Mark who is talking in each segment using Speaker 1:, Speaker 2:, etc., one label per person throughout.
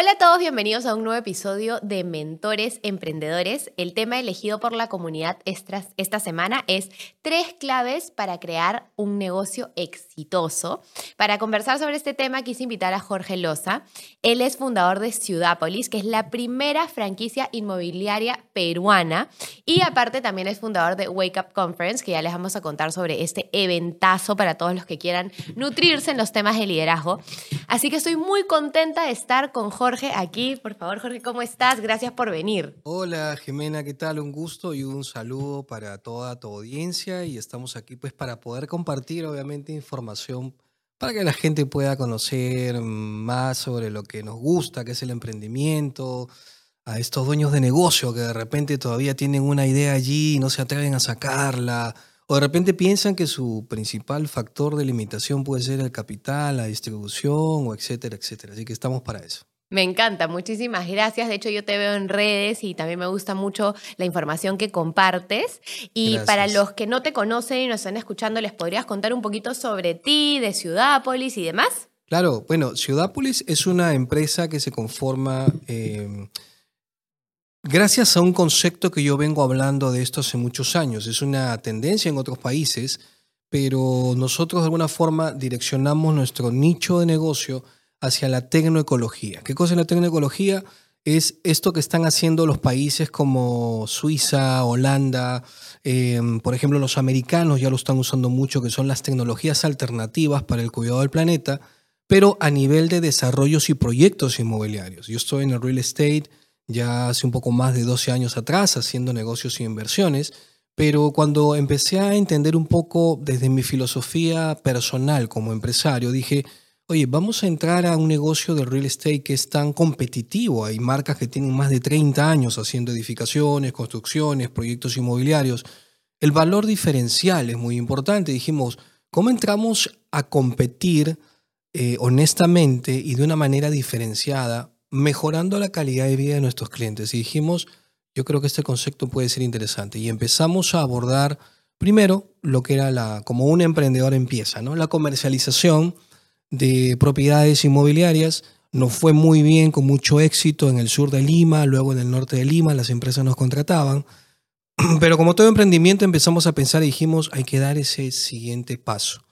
Speaker 1: Hola a todos, bienvenidos a un nuevo episodio de Mentores Emprendedores. El tema elegido por la comunidad esta, semana es tres claves para crear un negocio exitoso. Para conversar sobre este tema quise invitar a Jorge Loza. Él es fundador de Ciudápolis, que es la primera franquicia inmobiliaria peruana y aparte también es fundador de Wake Up Conference, que ya les vamos a contar sobre este eventazo para todos los que quieran nutrirse en los temas de liderazgo. Así que estoy muy contenta de estar con Jorge Jorge aquí. Por favor, Jorge, ¿cómo estás? Gracias por venir.
Speaker 2: Hola, Jimena, ¿qué tal? Un gusto y un saludo para toda tu audiencia y estamos aquí pues para poder compartir obviamente información para que la gente pueda conocer más sobre lo que nos gusta, que es el emprendimiento, a estos dueños de negocio que de repente todavía tienen una idea allí y no se atreven a sacarla, o de repente piensan que su principal factor de limitación puede ser el capital, la distribución, o etcétera, etcétera. Así que estamos para eso.
Speaker 1: Me encanta, muchísimas gracias. De hecho, yo te veo en redes y también me gusta mucho la información que compartes. Y para los que no te conocen y nos están escuchando, ¿les podrías contar un poquito sobre ti, de Ciudápolis y demás?
Speaker 2: Claro, bueno, Ciudápolis es una empresa que se conforma em, gracias a un concepto que yo vengo hablando de esto hace muchos años. Es una tendencia en otros países, pero nosotros de alguna forma direccionamos nuestro nicho de negocio hacia la tecnoecología. ¿Qué cosa es la tecnoecología? Es esto que están haciendo los países como Suiza, Holanda, em, por ejemplo los americanos ya lo están usando mucho, que son las tecnologías alternativas para el cuidado del planeta, pero a nivel de desarrollos y proyectos inmobiliarios. Yo estoy en el real estate ya hace un poco más de 12 años atrás haciendo negocios y inversiones, pero cuando empecé a entender un poco desde mi filosofía personal como empresario, dije, oye, vamos a entrar a un negocio de real estate que es tan competitivo. Hay marcas que tienen más de 30 años haciendo edificaciones, construcciones, proyectos inmobiliarios. El valor diferencial es muy importante. Dijimos, ¿cómo entramos a competir eh, honestamente y de una manera diferenciada, mejorando la calidad de vida de nuestros clientes? Y dijimos, yo creo que este concepto puede ser interesante. Y empezamos a abordar primero lo que era la, como un emprendedor empieza, ¿no? La comercialización de propiedades inmobiliarias. Nos fue muy bien, con mucho éxito en el sur de Lima, luego en el norte de Lima, las empresas nos contrataban. Pero como todo emprendimiento empezamos a pensar y dijimos, hay que dar ese siguiente paso.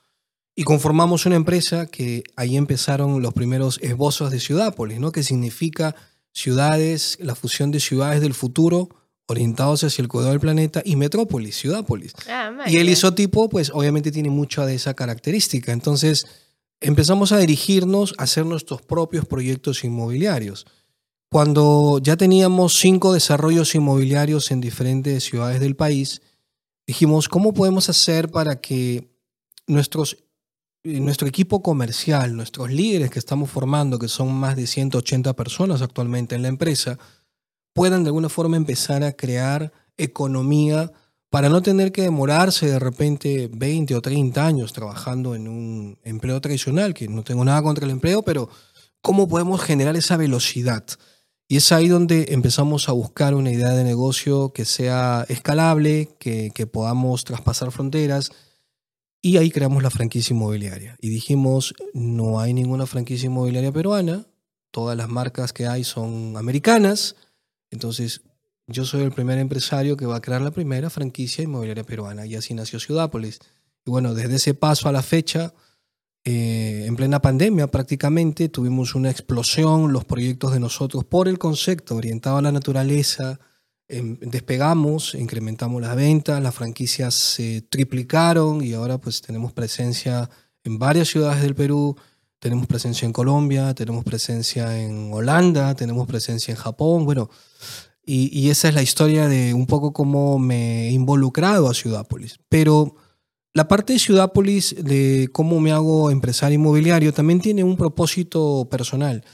Speaker 2: Y conformamos una empresa que ahí empezaron los primeros esbozos de Ciudápolis, ¿no? que significa ciudades, la fusión de ciudades del futuro orientados hacia el cuidado del planeta y metrópolis, Ciudápolis. Ah, y el isotipo, pues obviamente tiene mucha de esa característica. Entonces, empezamos a dirigirnos a hacer nuestros propios proyectos inmobiliarios. Cuando ya teníamos cinco desarrollos inmobiliarios en diferentes ciudades del país, dijimos, ¿cómo podemos hacer para que nuestros, eh, nuestro equipo comercial, nuestros líderes que estamos formando, que son más de 180 personas actualmente en la empresa, puedan de alguna forma empezar a crear economía para no tener que demorarse de repente 20 o 30 años trabajando en un empleo tradicional, que no tengo nada contra el empleo, pero ¿cómo podemos generar esa velocidad? Y es ahí donde empezamos a buscar una idea de negocio que sea escalable, que, que podamos traspasar fronteras. Y ahí creamos la franquicia inmobiliaria. Y dijimos, no hay ninguna franquicia inmobiliaria peruana, todas las marcas que hay son americanas. Entonces, yo soy el primer empresario que va a crear la primera franquicia inmobiliaria peruana y así nació Ciudápolis. Y bueno, desde ese paso a la fecha, eh, en plena pandemia prácticamente, tuvimos una explosión, los proyectos de nosotros por el concepto orientado a la naturaleza, em, despegamos, incrementamos las ventas, las franquicias se triplicaron y ahora pues tenemos presencia en varias ciudades del Perú, tenemos presencia en Colombia, tenemos presencia en Holanda, tenemos presencia en Japón, bueno, y, esa es la historia de un poco cómo me he involucrado a Ciudápolis. Pero la parte de Ciudápolis, de cómo me hago empresario inmobiliario, también tiene un propósito personal.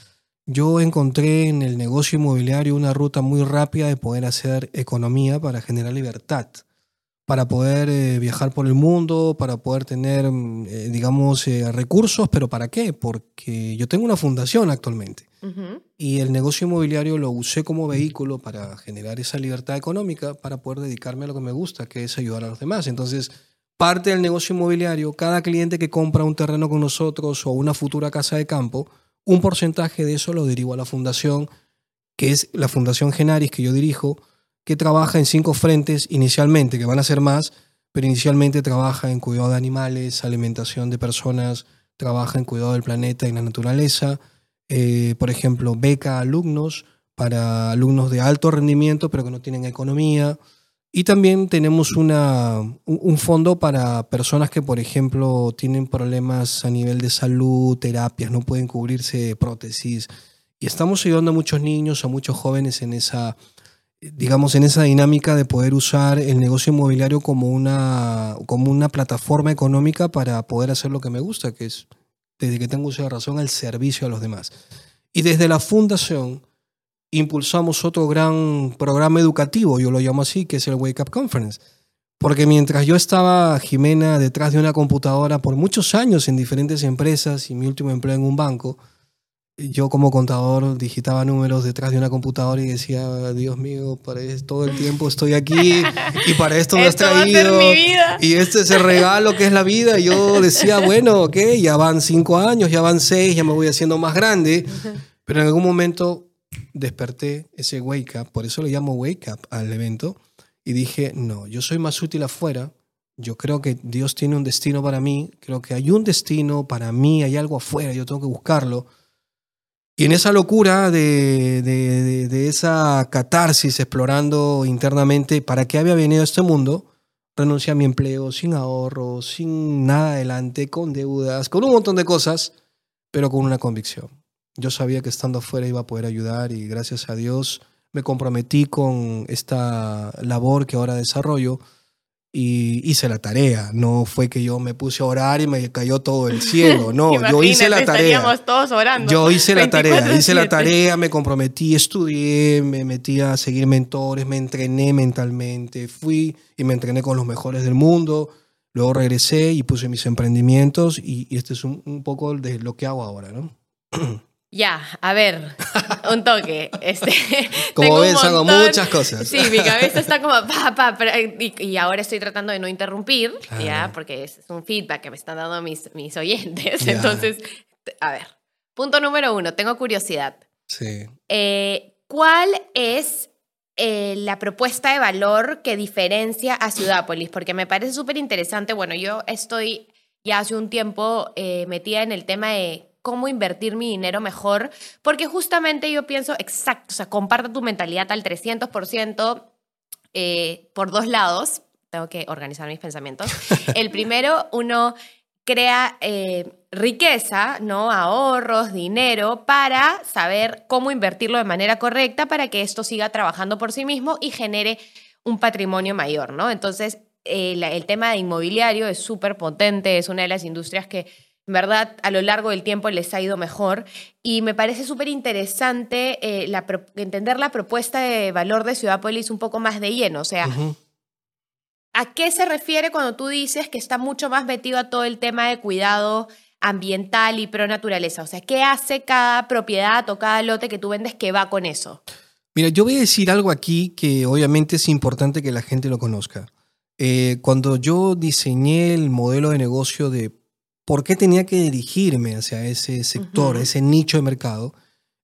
Speaker 2: Yo encontré en el negocio inmobiliario una ruta muy rápida de poder hacer economía para generar libertad. Para poder eh, viajar por el mundo, para poder tener, mm, eh, digamos, eh, recursos, pero ¿para qué? Porque yo tengo una fundación actualmente y el negocio inmobiliario lo usé como vehículo para generar esa libertad económica, para poder dedicarme a lo que me gusta, que es ayudar a los demás. Entonces, parte del negocio inmobiliario, cada cliente que compra un terreno con nosotros o una futura casa de campo, un porcentaje de eso lo derivo a la fundación, que es la Fundación Genaris que yo dirijo, que trabaja en cinco frentes inicialmente, que van a ser más, pero inicialmente trabaja en cuidado de animales, alimentación de personas, trabaja en cuidado del planeta y la naturaleza, eh, por ejemplo, beca alumnos para alumnos de alto rendimiento, pero que no tienen economía. Y también tenemos una, un un fondo para personas que, por ejemplo, tienen problemas a nivel de salud, terapias, no pueden cubrirse prótesis. Y estamos ayudando a muchos niños, a muchos jóvenes en esa, digamos, en esa dinámica de poder usar el negocio inmobiliario como una, como una plataforma económica para poder hacer lo que me gusta, que es, desde que tengo uso de razón, el servicio a los demás. Y desde la fundación impulsamos otro gran programa educativo, yo lo llamo así, que es el Wake Up Conference. Porque mientras yo estaba, Jimena, detrás de una computadora por muchos años en diferentes empresas y mi último empleo en un banco, yo como contador digitaba números detrás de una computadora y decía, Dios mío, para es- todo el tiempo estoy aquí y para esto me has
Speaker 1: Esto
Speaker 2: traído. Y este es el regalo que es la vida. Y Yo decía, bueno, ok, ya van cinco años, ya van seis, ya me voy haciendo más grande. Pero en algún momento desperté ese wake up, por eso le llamo wake up al evento, y dije, no, yo soy más útil afuera. Yo creo que Dios tiene un destino para mí, creo que hay un destino para mí, hay algo afuera, yo tengo que buscarlo. Y en esa locura de, de, esa catarsis explorando internamente para qué había venido a este mundo, renuncié a mi empleo sin ahorro, sin nada adelante, con deudas, con un montón de cosas, pero con una convicción. Yo sabía que estando afuera iba a poder ayudar y gracias a Dios me comprometí con esta labor que ahora desarrollo y hice la tarea. No fue que yo me puse a orar y me cayó todo el cielo. No, yo hice la tarea.
Speaker 1: Todos orando.
Speaker 2: Yo hice la tarea, hice la
Speaker 1: 24/7.
Speaker 2: tarea, me comprometí, estudié, me metí a seguir mentores, me entrené mentalmente, fui y me entrené con los mejores del mundo. Luego regresé y puse mis emprendimientos y, y este es un, un poco de lo que hago ahora, ¿no?
Speaker 1: Ya, a ver, un toque. Este,
Speaker 2: Como ves, hago muchas cosas.
Speaker 1: Sí, mi cabeza está como pa, pa, y, y ahora estoy tratando de no interrumpir,
Speaker 2: Claro.
Speaker 1: ya, porque es un feedback que me están dando mis, mis oyentes.
Speaker 2: Ya.
Speaker 1: Entonces, a ver, punto número uno, tengo curiosidad.
Speaker 2: Sí.
Speaker 1: Eh, ¿Cuál es eh, la propuesta de valor que diferencia a Ciudápolis? Porque me parece súper interesante. Bueno, yo estoy ya hace un tiempo eh, metida en el tema de cómo invertir mi dinero mejor, porque justamente yo pienso, exacto, o sea, comparto tu mentalidad al 300% eh, por dos lados. Tengo que organizar mis pensamientos. El primero, uno crea eh, riqueza, ¿no? Ahorros, dinero, para saber cómo invertirlo de manera correcta para que esto siga trabajando por sí mismo y genere un patrimonio mayor, ¿no? Entonces, eh, la- el tema de inmobiliario es súper potente, es una de las industrias que en verdad a lo largo del tiempo les ha ido mejor y me parece súper interesante eh, la entender la propuesta de valor de Ciudadopolis un poco más de lleno, o sea. ¿A qué se refiere cuando tú dices que está mucho más metido a todo el tema de cuidado ambiental y pro naturaleza? O sea, ¿qué hace cada propiedad o cada lote que tú vendes que va con eso?
Speaker 2: Mira, yo voy a decir algo aquí que obviamente es importante que la gente lo conozca. Eh, cuando yo diseñé el modelo de negocio de por qué tenía que dirigirme hacia ese sector, ese nicho de mercado,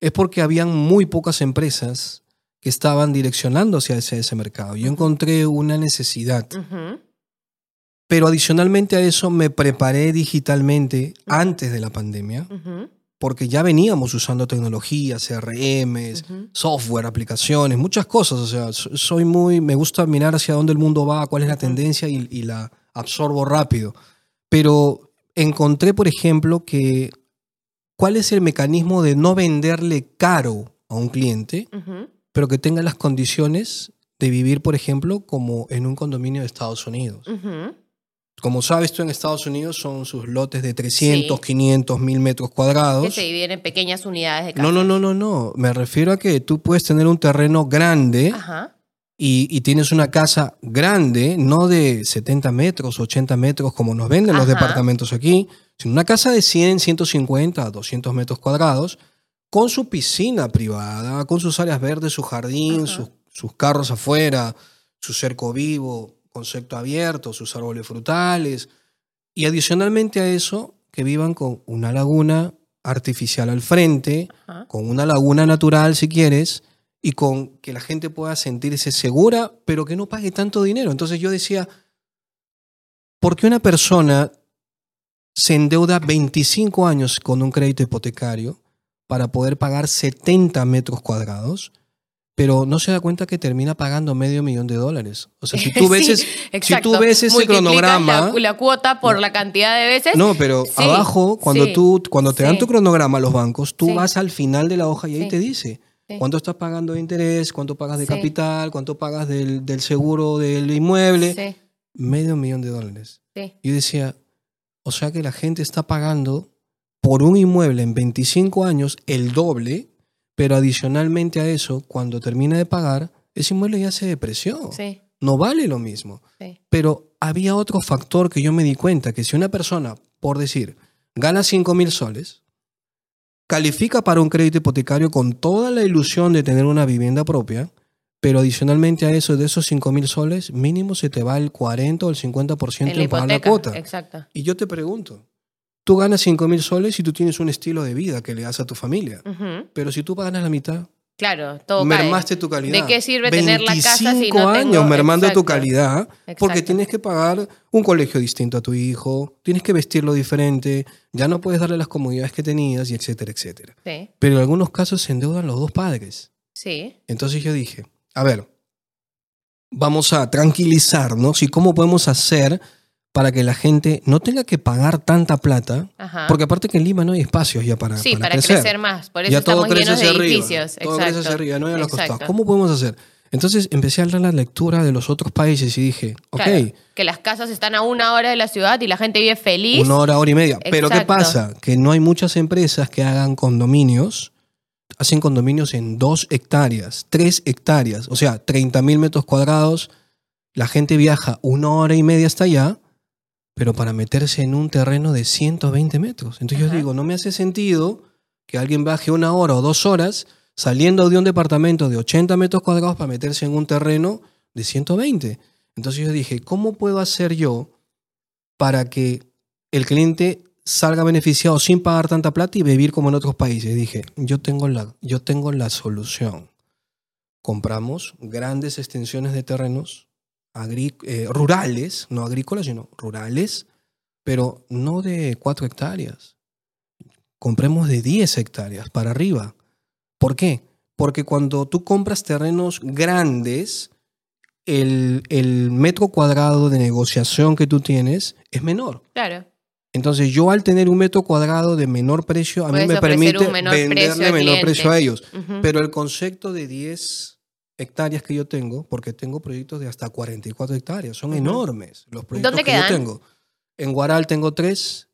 Speaker 2: es porque habían muy pocas empresas que estaban direccionando hacia ese, ese mercado. Yo encontré una necesidad, pero adicionalmente a eso me preparé digitalmente antes de la pandemia, porque ya veníamos usando tecnologías, CRMs, software, aplicaciones, muchas cosas. O sea, so- soy muy, me gusta mirar hacia dónde el mundo va, cuál es la tendencia y, y la absorbo rápido. Pero encontré, por ejemplo, que cuál es el mecanismo de no venderle caro a un cliente, pero que tenga las condiciones de vivir, por ejemplo, como en un condominio de Estados Unidos. Como sabes tú, en Estados Unidos son sus lotes de 300,
Speaker 1: Sí.
Speaker 2: 500, 1000 metros cuadrados.
Speaker 1: Que se dividen en pequeñas unidades de casa.
Speaker 2: No, no, no, no, no. Me refiero a que tú puedes tener un terreno grande
Speaker 1: Ajá.
Speaker 2: Y, y tienes una casa grande, no de 70 metros, 80 metros como nos venden los departamentos aquí, sino una casa de 100, 150, 200 metros cuadrados, con su piscina privada, con sus áreas verdes, su jardín, sus, sus carros afuera, su cerco vivo, concepto abierto, sus árboles frutales. Y adicionalmente a eso, que vivan con una laguna artificial al frente,
Speaker 1: Ajá.
Speaker 2: con una laguna natural si quieres, y con que la gente pueda sentirse segura, pero que no pague tanto dinero. Entonces yo decía, ¿por qué una persona se endeuda 25 años con un crédito hipotecario para poder pagar 70 metros cuadrados? Pero no se da cuenta que termina pagando medio millón de dólares. O sea, si tú ves,
Speaker 1: Sí,
Speaker 2: si tú ves ese cronograma,
Speaker 1: La, la cuota por la cantidad de veces.
Speaker 2: no, pero
Speaker 1: Sí,
Speaker 2: abajo, cuando
Speaker 1: sí,
Speaker 2: tú, cuando te dan tu cronograma los bancos, tú vas al final de la hoja y ahí te dice. Cuánto estás pagando de interés, cuánto pagas de
Speaker 1: Sí.
Speaker 2: capital, cuánto pagas del, del seguro del inmueble.
Speaker 1: Sí,
Speaker 2: Medio millón de dólares.
Speaker 1: sí.
Speaker 2: Yo decía, o sea que la gente está pagando por un inmueble en 25 años el doble, pero adicionalmente a eso, cuando termina de pagar, ese inmueble ya se depreció. No vale lo mismo. Pero había otro factor que yo me di cuenta, que si una persona, por decir, gana 5 mil soles, califica para un crédito hipotecario con toda la ilusión de tener una vivienda propia, pero adicionalmente a eso, de esos 5 mil soles, mínimo se te va el 40 o el 50%
Speaker 1: En
Speaker 2: pagar la cuota.
Speaker 1: Exacto.
Speaker 2: Y yo te pregunto, tú ganas 5 mil soles y tú tienes un estilo de vida que le das a tu familia, pero si tú ganas la mitad,
Speaker 1: Claro, todo
Speaker 2: mermaste
Speaker 1: cae.
Speaker 2: tu calidad.
Speaker 1: ¿De qué sirve tener la casa si no
Speaker 2: 25
Speaker 1: tengo-
Speaker 2: años mermando tu calidad porque
Speaker 1: Exacto.
Speaker 2: tienes que pagar un colegio distinto a tu hijo, tienes que vestirlo diferente, ya no puedes darle las comodidades que tenías y etcétera, etcétera.
Speaker 1: Sí,
Speaker 2: Pero en algunos casos se endeudan los dos padres.
Speaker 1: sí.
Speaker 2: Entonces yo dije, a ver, vamos a tranquilizarnos y cómo podemos hacer para que la gente no tenga que pagar tanta plata,
Speaker 1: Ajá.
Speaker 2: porque aparte que en Lima no hay espacios ya para,
Speaker 1: sí,
Speaker 2: para
Speaker 1: para
Speaker 2: crecer.
Speaker 1: crecer más. Por eso
Speaker 2: ya todo
Speaker 1: estamos
Speaker 2: crece
Speaker 1: llenos de
Speaker 2: hacia
Speaker 1: edificios.
Speaker 2: arriba. Todo
Speaker 1: Exacto.
Speaker 2: crece hacia arriba, no hay a los
Speaker 1: Exacto.
Speaker 2: costados. ¿Cómo podemos hacer? Entonces empecé a dar la lectura de los otros países y dije, ok,
Speaker 1: Claro, que las casas están a una hora de la ciudad y la gente vive feliz.
Speaker 2: una hora, hora y media. Pero ¿qué pasa? Que no hay muchas empresas que hagan condominios, hacen condominios en dos hectáreas, tres hectáreas, o sea, 30 mil metros cuadrados. La gente viaja una hora y media hasta allá, pero para meterse en un terreno de 120 metros. Entonces yo digo, no me hace sentido que alguien baje una hora o dos horas saliendo de un departamento de 80 metros cuadrados para meterse en un terreno de 120. Entonces yo dije, ¿cómo puedo hacer yo para que el cliente salga beneficiado sin pagar tanta plata y vivir como en otros países? Dije, yo tengo la, yo tengo la solución. Compramos grandes extensiones de terrenos eh, rurales, no agrícolas, sino rurales, pero no de 4 hectáreas. Compremos de 10 hectáreas para arriba. ¿Por qué? Porque cuando tú compras terrenos grandes, el, el metro cuadrado de negociación que tú tienes es menor.
Speaker 1: Claro.
Speaker 2: Entonces yo al tener un metro cuadrado de menor precio, a
Speaker 1: Puedes
Speaker 2: mí me permite
Speaker 1: un menor precio
Speaker 2: venderle menor precio a ellos. Pero el concepto de 10 hectáreas que yo tengo, porque tengo proyectos de hasta 44 hectáreas, son enormes los proyectos
Speaker 1: ¿Dónde
Speaker 2: que
Speaker 1: quedan?
Speaker 2: yo tengo. En Guaral tengo tres,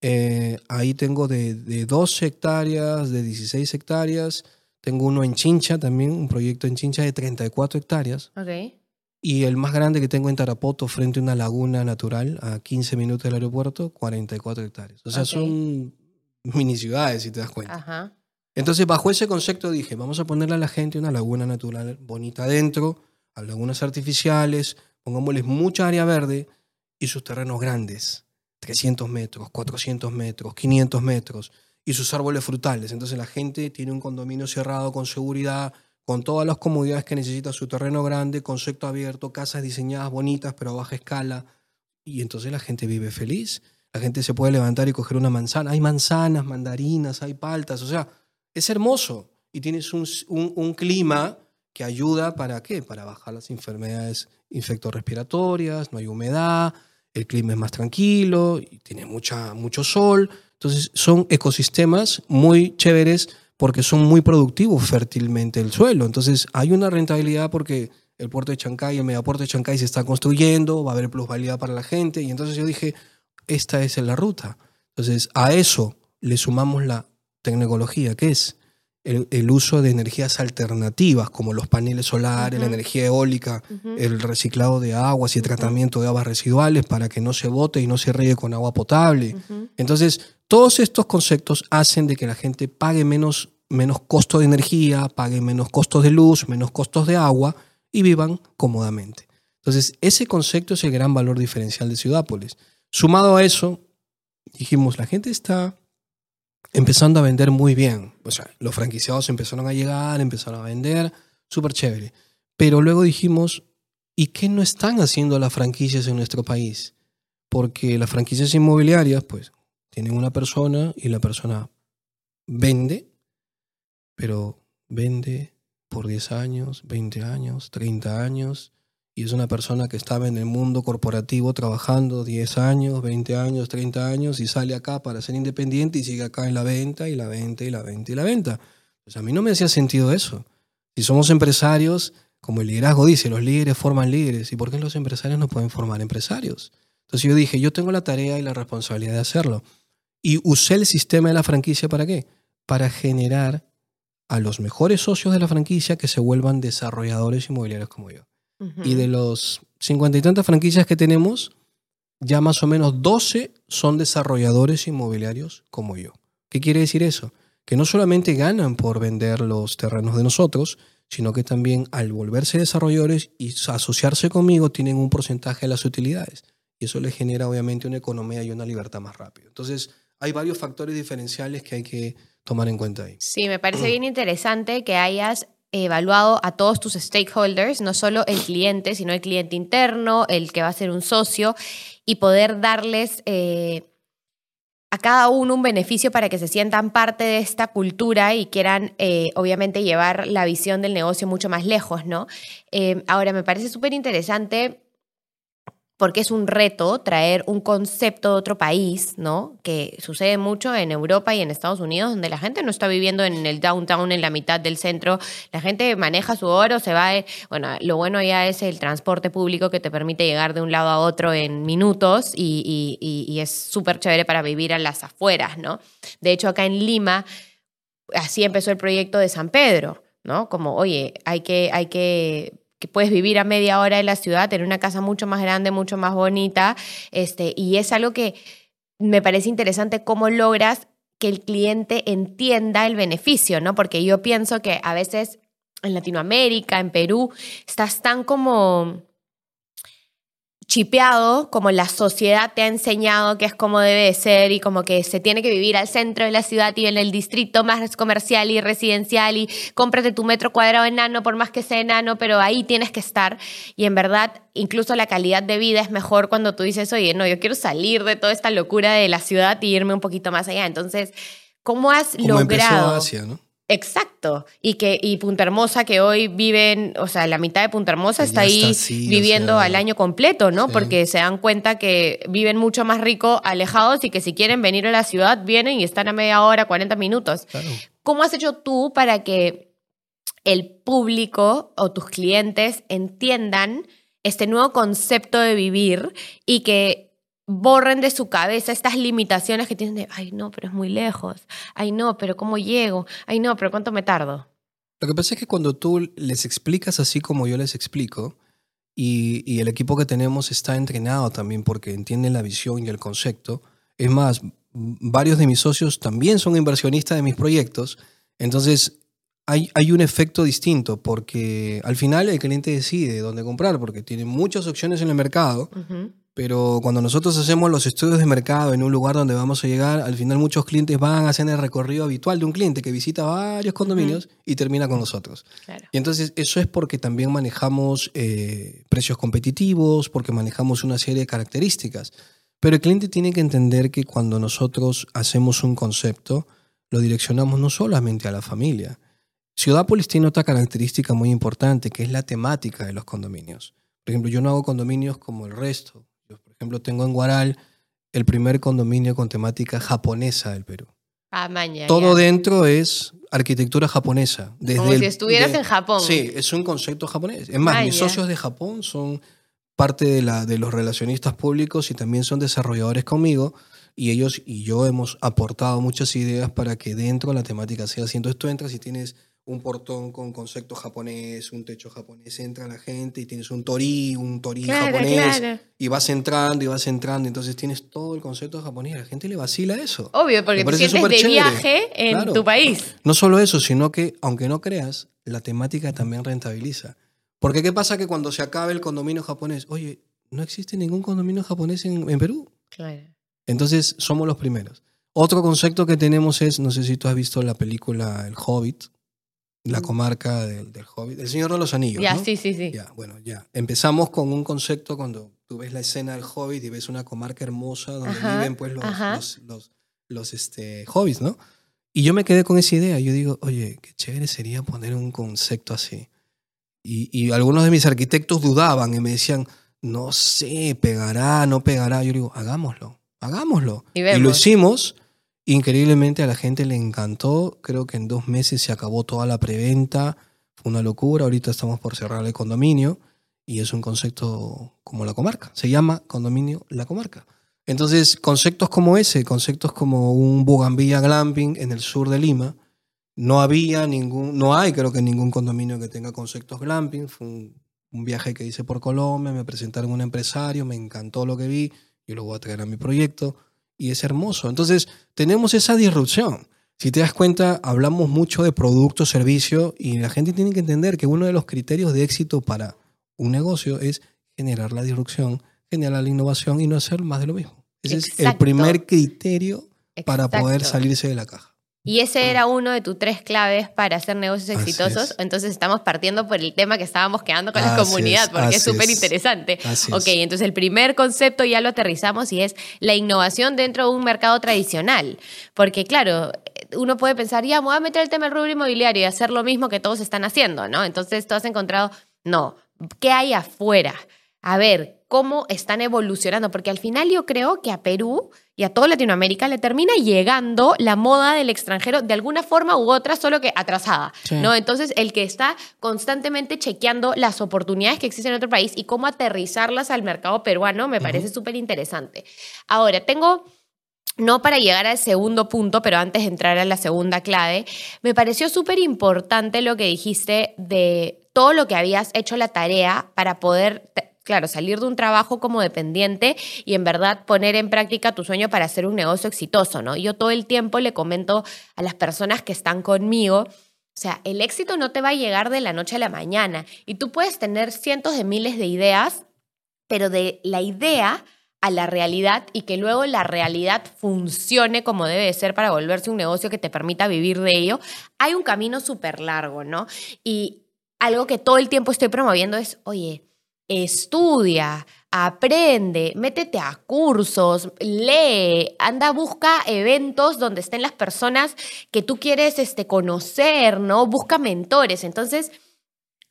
Speaker 2: eh, ahí tengo de, de 12 hectáreas, de 16 hectáreas, tengo uno en Chincha también, un proyecto en Chincha de 34 hectáreas,
Speaker 1: Ok.
Speaker 2: y el más grande que tengo en Tarapoto, frente a una laguna natural, a 15 minutos del aeropuerto, 44 hectáreas. O sea, son mini ciudades, si te das cuenta.
Speaker 1: Ajá.
Speaker 2: Entonces, bajo ese concepto dije, vamos a ponerle a la gente una laguna natural bonita adentro, a lagunas artificiales, pongámosles mucha área verde y sus terrenos grandes, 300 metros, 400 metros, 500 metros, y sus árboles frutales. Entonces la gente tiene un condominio cerrado con seguridad, con todas las comodidades que necesita su terreno grande, concepto abierto, casas diseñadas bonitas pero a baja escala, y entonces la gente vive feliz. La gente se puede levantar y coger una manzana. Hay manzanas, mandarinas, hay paltas, o sea, es hermoso y tienes un, un- clima que ayuda para qué? Para bajar las enfermedades infectorrespiratorias, no hay humedad, el clima es más tranquilo y tiene mucha, mucho sol. Entonces son ecosistemas muy chéveres porque son muy productivos fértilmente el suelo. Entonces hay una rentabilidad porque el puerto de Chancay, el megapuerto de Chancay se está construyendo, va a haber plusvalía para la gente y entonces yo dije, esta es la ruta. Entonces a eso le sumamos la tecnología, que es el, uso de energías alternativas como los paneles solares, la energía eólica, el reciclado de aguas y el tratamiento de aguas residuales para que no se bote y no se riegue con agua potable. Entonces, todos estos conceptos hacen de que la gente pague menos, menos costo de energía, pague menos costos de luz, menos costos de agua y vivan cómodamente. Entonces, ese concepto es el gran valor diferencial de Ciudápolis. Sumado a eso, dijimos, la gente está empezando a vender muy bien. O sea, los franquiciados empezaron a llegar, empezaron a vender, súper chévere. Pero luego dijimos, ¿y qué no están haciendo las franquicias en nuestro país? Porque las franquicias inmobiliarias, pues, tienen una persona y la persona vende, pero vende por 10 años, 20 años, 30 años, y es una persona que estaba en el mundo corporativo trabajando 10 años, 20 años, 30 años y sale acá para ser independiente y sigue acá en la venta y la venta y la venta y la venta. Pues a mí no me hacía sentido eso. Si somos empresarios, como el liderazgo dice, los líderes forman líderes. ¿Y por qué los empresarios no pueden formar empresarios? Entonces yo dije, yo tengo la tarea y la responsabilidad de hacerlo. Y usé el sistema de la franquicia para qué? Para generar a los mejores socios de la franquicia que se vuelvan desarrolladores inmobiliarios como yo. Y de los cincuenta y tantas franquicias que tenemos, ya más o menos 12 son desarrolladores inmobiliarios como yo. ¿Qué quiere decir eso? Que no solamente ganan por vender los terrenos de nosotros, sino que también al volverse desarrolladores y asociarse conmigo tienen un porcentaje de las utilidades. Y eso les genera obviamente una economía y una libertad más rápido. Entonces, hay varios factores diferenciales que hay que tomar en cuenta ahí.
Speaker 1: Sí, me parece bien interesante que hayas evaluado a todos tus stakeholders, no solo el cliente, sino el cliente interno, el que va a ser un socio, y poder darles eh, a cada uno un beneficio para que se sientan parte de esta cultura y quieran, eh, obviamente, llevar la visión del negocio mucho más lejos, ¿no? Eh, ahora, me parece súper interesante porque es un reto traer un concepto de otro país, ¿no? Que sucede mucho en Europa y en Estados Unidos, donde la gente no está viviendo en el downtown, en la mitad del centro. La gente maneja su oro, se va. bueno, lo bueno ya es el transporte público que te permite llegar de un lado a otro en minutos y, y es súper chévere para vivir a las afueras, ¿no? De hecho, acá en Lima, así empezó el proyecto de San Pedro, ¿no? Como, oye, hay que, hay que que puedes vivir a media hora de la ciudad, tener una casa mucho más grande, mucho más bonita, este, y es algo que me parece interesante cómo logras que el cliente entienda el beneficio, ¿no? Porque yo pienso que a veces en Latinoamérica, en Perú, estás tan como chipeado, como la sociedad te ha enseñado que es como debe ser y como que se tiene que vivir al centro de la ciudad y en el distrito más comercial y residencial y cómprate tu metro cuadrado enano por más que sea enano, pero ahí tienes que estar y en verdad incluso la calidad de vida es mejor cuando tú dices, oye, no, yo quiero salir de toda esta locura de la ciudad y irme un poquito más allá. Entonces, ¿cómo has logrado? ¿no? Exacto. Y que y Punta Hermosa, que hoy viven, o sea, la mitad de Punta Hermosa está ahí viviendo al año completo, ¿no? Porque se dan cuenta que viven mucho más rico alejados y que si quieren venir a la ciudad, vienen y están a media hora, 40 minutos. ¿Cómo has hecho tú para que el público o tus clientes entiendan este nuevo concepto de vivir y que borren de su cabeza estas limitaciones que tienen de, ay no, pero es muy lejos, ay no, pero ¿cómo llego? Ay no, pero ¿cuánto me tardo?
Speaker 2: Lo que pasa es que cuando tú les explicas así como yo les explico, y, y el equipo que tenemos está entrenado también porque entienden la visión y el concepto, es más, varios de mis socios también son inversionistas de mis proyectos, entonces hay, hay, un efecto distinto porque al final el cliente decide dónde comprar porque tiene muchas opciones en el mercado pero cuando nosotros hacemos los estudios de mercado en un lugar donde vamos a llegar, al final muchos clientes van a hacer el recorrido habitual de un cliente que visita varios condominios y termina con nosotros. Y entonces eso es porque también manejamos eh, precios competitivos, porque manejamos una serie de características. Pero el cliente tiene que entender que cuando nosotros hacemos un concepto, lo direccionamos no solamente a la familia. Ciudápolis tiene otra característica muy importante, que es la temática de los condominios. Por ejemplo, yo no hago condominios como el resto ejemplo, tengo en Guaral el primer condominio con temática japonesa del Perú.
Speaker 1: Ah, mañana.
Speaker 2: Todo dentro es arquitectura japonesa.
Speaker 1: Desde Como si estuvieras en Japón.
Speaker 2: Sí, es un concepto japonés. Es más, mis socios de Japón son parte de, la, de los relacionistas públicos y también son desarrolladores conmigo. y ellos y yo hemos aportado muchas ideas para que dentro la temática sea así. Entonces tú entras y tienes un portón con concepto japonés, un techo japonés, entra la gente y tienes un torí, un torí
Speaker 1: Claro,
Speaker 2: japonés,
Speaker 1: claro.
Speaker 2: y vas entrando y vas entrando, entonces tienes todo el concepto japonés, la gente le vacila eso.
Speaker 1: Obvio, porque te sientes de
Speaker 2: superchévere.
Speaker 1: viaje en
Speaker 2: Claro.
Speaker 1: tu país.
Speaker 2: No solo eso, sino que, aunque no creas, la temática también rentabiliza. Porque ¿qué pasa que cuando se acabe el condominio japonés? Oye, no existe ningún condominio japonés en, en Perú.
Speaker 1: Claro.
Speaker 2: Entonces, somos los primeros. Otro concepto que tenemos es, no sé si tú has visto la película El Hobbit, la comarca del, del Hobbit, El Señor de los Anillos.
Speaker 1: Ya,
Speaker 2: ¿no?
Speaker 1: sí, sí, sí.
Speaker 2: Ya, bueno, ya. Empezamos con un concepto cuando tú ves la escena del Hobbit y ves una comarca hermosa donde
Speaker 1: Ajá,
Speaker 2: viven pues los, los, los, los, este, hobbits, ¿no? Y yo me quedé con esa idea. Yo digo, oye, qué chévere sería poner un concepto así. Y, y algunos de mis arquitectos dudaban y me decían, no sé, pegará, no pegará. Yo digo, hagámoslo, hagámoslo.
Speaker 1: Y
Speaker 2: Y, lo hicimos. Increíblemente a la gente le encantó. Creo que en dos meses se acabó toda la preventa. Fue una locura. Ahorita estamos por cerrar el condominio. Y es un concepto como la comarca. Se llama condominio la comarca. Entonces, conceptos como ese, conceptos como un Bugambilla Glamping en el sur de Lima, no había ningún, no hay creo que ningún condominio que tenga conceptos glamping. Fue un, viaje que hice por Colombia, me presentaron un empresario, me encantó lo que vi, yo lo voy a traer a mi proyecto y es hermoso. Entonces, tenemos esa disrupción. Si te das cuenta, hablamos mucho de producto, servicio y la gente tiene que entender que uno de los criterios de éxito para un negocio es generar la disrupción, generar la innovación y no hacer más de lo mismo. Ese es el primer criterio para poder salirse de la caja.
Speaker 1: Y ese era uno de tus tres claves para hacer negocios
Speaker 2: Así
Speaker 1: exitosos.
Speaker 2: es.
Speaker 1: Entonces estamos partiendo por el tema que estábamos quedando con la
Speaker 2: Así
Speaker 1: comunidad,
Speaker 2: es,
Speaker 1: porque es súper
Speaker 2: es.
Speaker 1: interesante. Ok,
Speaker 2: es.
Speaker 1: entonces el primer concepto ya lo aterrizamos y es la innovación dentro de un mercado tradicional. Porque claro, uno puede pensar, ya, me voy a meter el tema del rubro inmobiliario y hacer lo mismo que todos están haciendo, ¿no? Entonces tú has encontrado, no, ¿qué hay afuera? A ver, cómo están evolucionando, porque al final yo creo que a Perú y a toda Latinoamérica le termina llegando la moda del extranjero de alguna forma u otra, solo que atrasada,
Speaker 2: Sí.
Speaker 1: ¿no? Entonces, el que está constantemente chequeando las oportunidades que existen en otro país y cómo aterrizarlas al mercado peruano me parece súper interesante. Ahora, tengo no para llegar al segundo punto, pero antes de entrar a la segunda clave, me pareció súper importante lo que dijiste de todo lo que habías hecho la tarea para poder, claro, salir de un trabajo como dependiente y en verdad poner en práctica tu sueño para hacer un negocio exitoso, ¿no? Yo todo el tiempo le comento a las personas que están conmigo, o sea, el éxito no te va a llegar de la noche a la mañana y tú puedes tener cientos de miles de ideas, pero de la idea a la realidad y que luego la realidad funcione como debe de ser para volverse un negocio que te permita vivir de ello, hay un camino súper largo, ¿no? Y algo que todo el tiempo estoy promoviendo es, oye, estudia, aprende, métete a cursos, lee, anda, busca eventos donde estén las personas que tú quieres este, conocer, ¿no? Busca mentores. Entonces,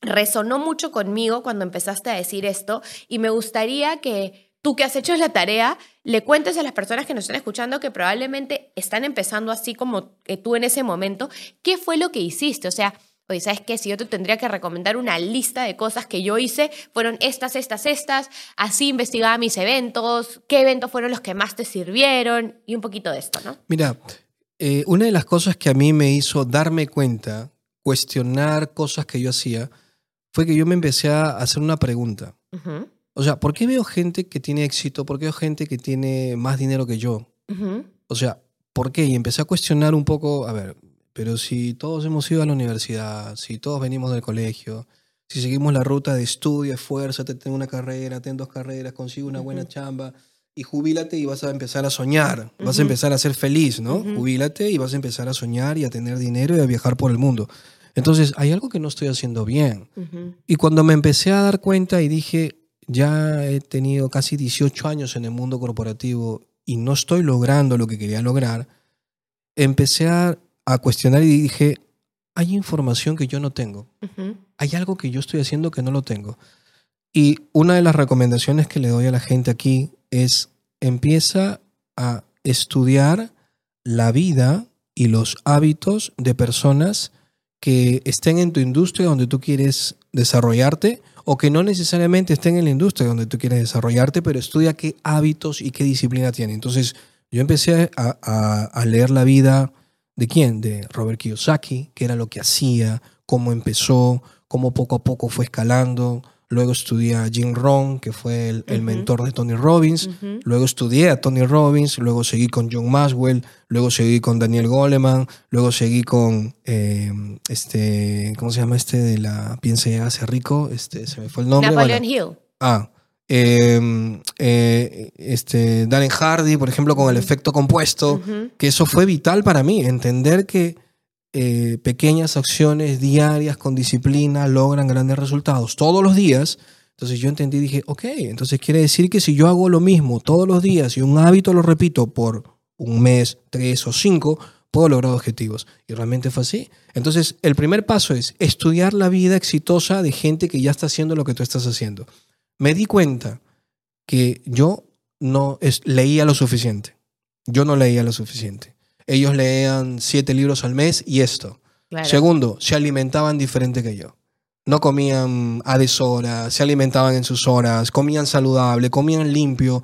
Speaker 1: resonó mucho conmigo cuando empezaste a decir esto y me gustaría que tú que has hecho la tarea le cuentes a las personas que nos están escuchando que probablemente están empezando así como que tú en ese momento, ¿qué fue lo que hiciste? O sea, oye, ¿sabes qué? Si yo te tendría que recomendar una lista de cosas que yo hice, fueron estas, estas, estas, así investigaba mis eventos, qué eventos fueron los que más te sirvieron y un poquito de esto, ¿no?
Speaker 2: Mira, eh, una de las cosas que a mí me hizo darme cuenta, cuestionar cosas que yo hacía, fue que yo me empecé a hacer una pregunta. O sea, ¿por qué veo gente que tiene éxito? ¿Por qué veo gente que tiene más dinero que yo? O sea, ¿por qué? Y empecé a cuestionar un poco, a ver, pero si todos hemos ido a la universidad, si todos venimos del colegio, si seguimos la ruta de estudio, esfuérzate, ten una carrera, ten dos carreras, consigue una buena chamba y jubílate y vas a empezar a soñar, vas a empezar a ser feliz, ¿no? Jubílate y vas a empezar a soñar y a tener dinero y a viajar por el mundo. Entonces, hay algo que no estoy haciendo bien. Y cuando me empecé a dar cuenta y dije, ya he tenido casi 18 años en el mundo corporativo y no estoy logrando lo que quería lograr, empecé a, a cuestionar y dije, hay información que yo no tengo. Hay algo que yo estoy haciendo que no lo tengo. Y una de las recomendaciones que le doy a la gente aquí es, empieza a estudiar la vida y los hábitos de personas que estén en tu industria donde tú quieres desarrollarte o que no necesariamente estén en la industria donde tú quieres desarrollarte, pero estudia qué hábitos y qué disciplina tienen. Entonces, Yo empecé a, a- a leer la vida de quién? De Robert Kiyosaki, qué era lo que hacía, cómo empezó, cómo poco a poco fue escalando. Luego estudié a Jim Rohn, que fue el, mentor de Tony Robbins. Luego estudié a Tony Robbins, luego seguí con John Maxwell, luego seguí con Daniel Goleman, luego seguí con eh, este, ¿cómo se llama este de la piensa y hágase rico? Este, se me fue el nombre.
Speaker 1: Napoleon
Speaker 2: bueno.
Speaker 1: Hill.
Speaker 2: Ah, eh, eh, este, Darren Hardy, por ejemplo, con el efecto compuesto, que eso fue vital para mí, entender que eh, pequeñas acciones diarias con disciplina logran grandes resultados todos los días. Entonces yo entendí y dije, ok, entonces quiere decir que si yo hago lo mismo todos los días y un hábito lo repito por un mes, tres o cinco, puedo lograr objetivos. Y realmente fue así. Entonces el primer paso es estudiar la vida exitosa de gente que ya está haciendo lo que tú estás haciendo. Me di cuenta que yo no es- leía lo suficiente. Yo no leía lo suficiente. Ellos leían siete libros al mes y esto.
Speaker 1: Claro.
Speaker 2: Segundo, se alimentaban diferente que yo. No comían a deshora, se alimentaban en sus horas, comían saludable, comían limpio,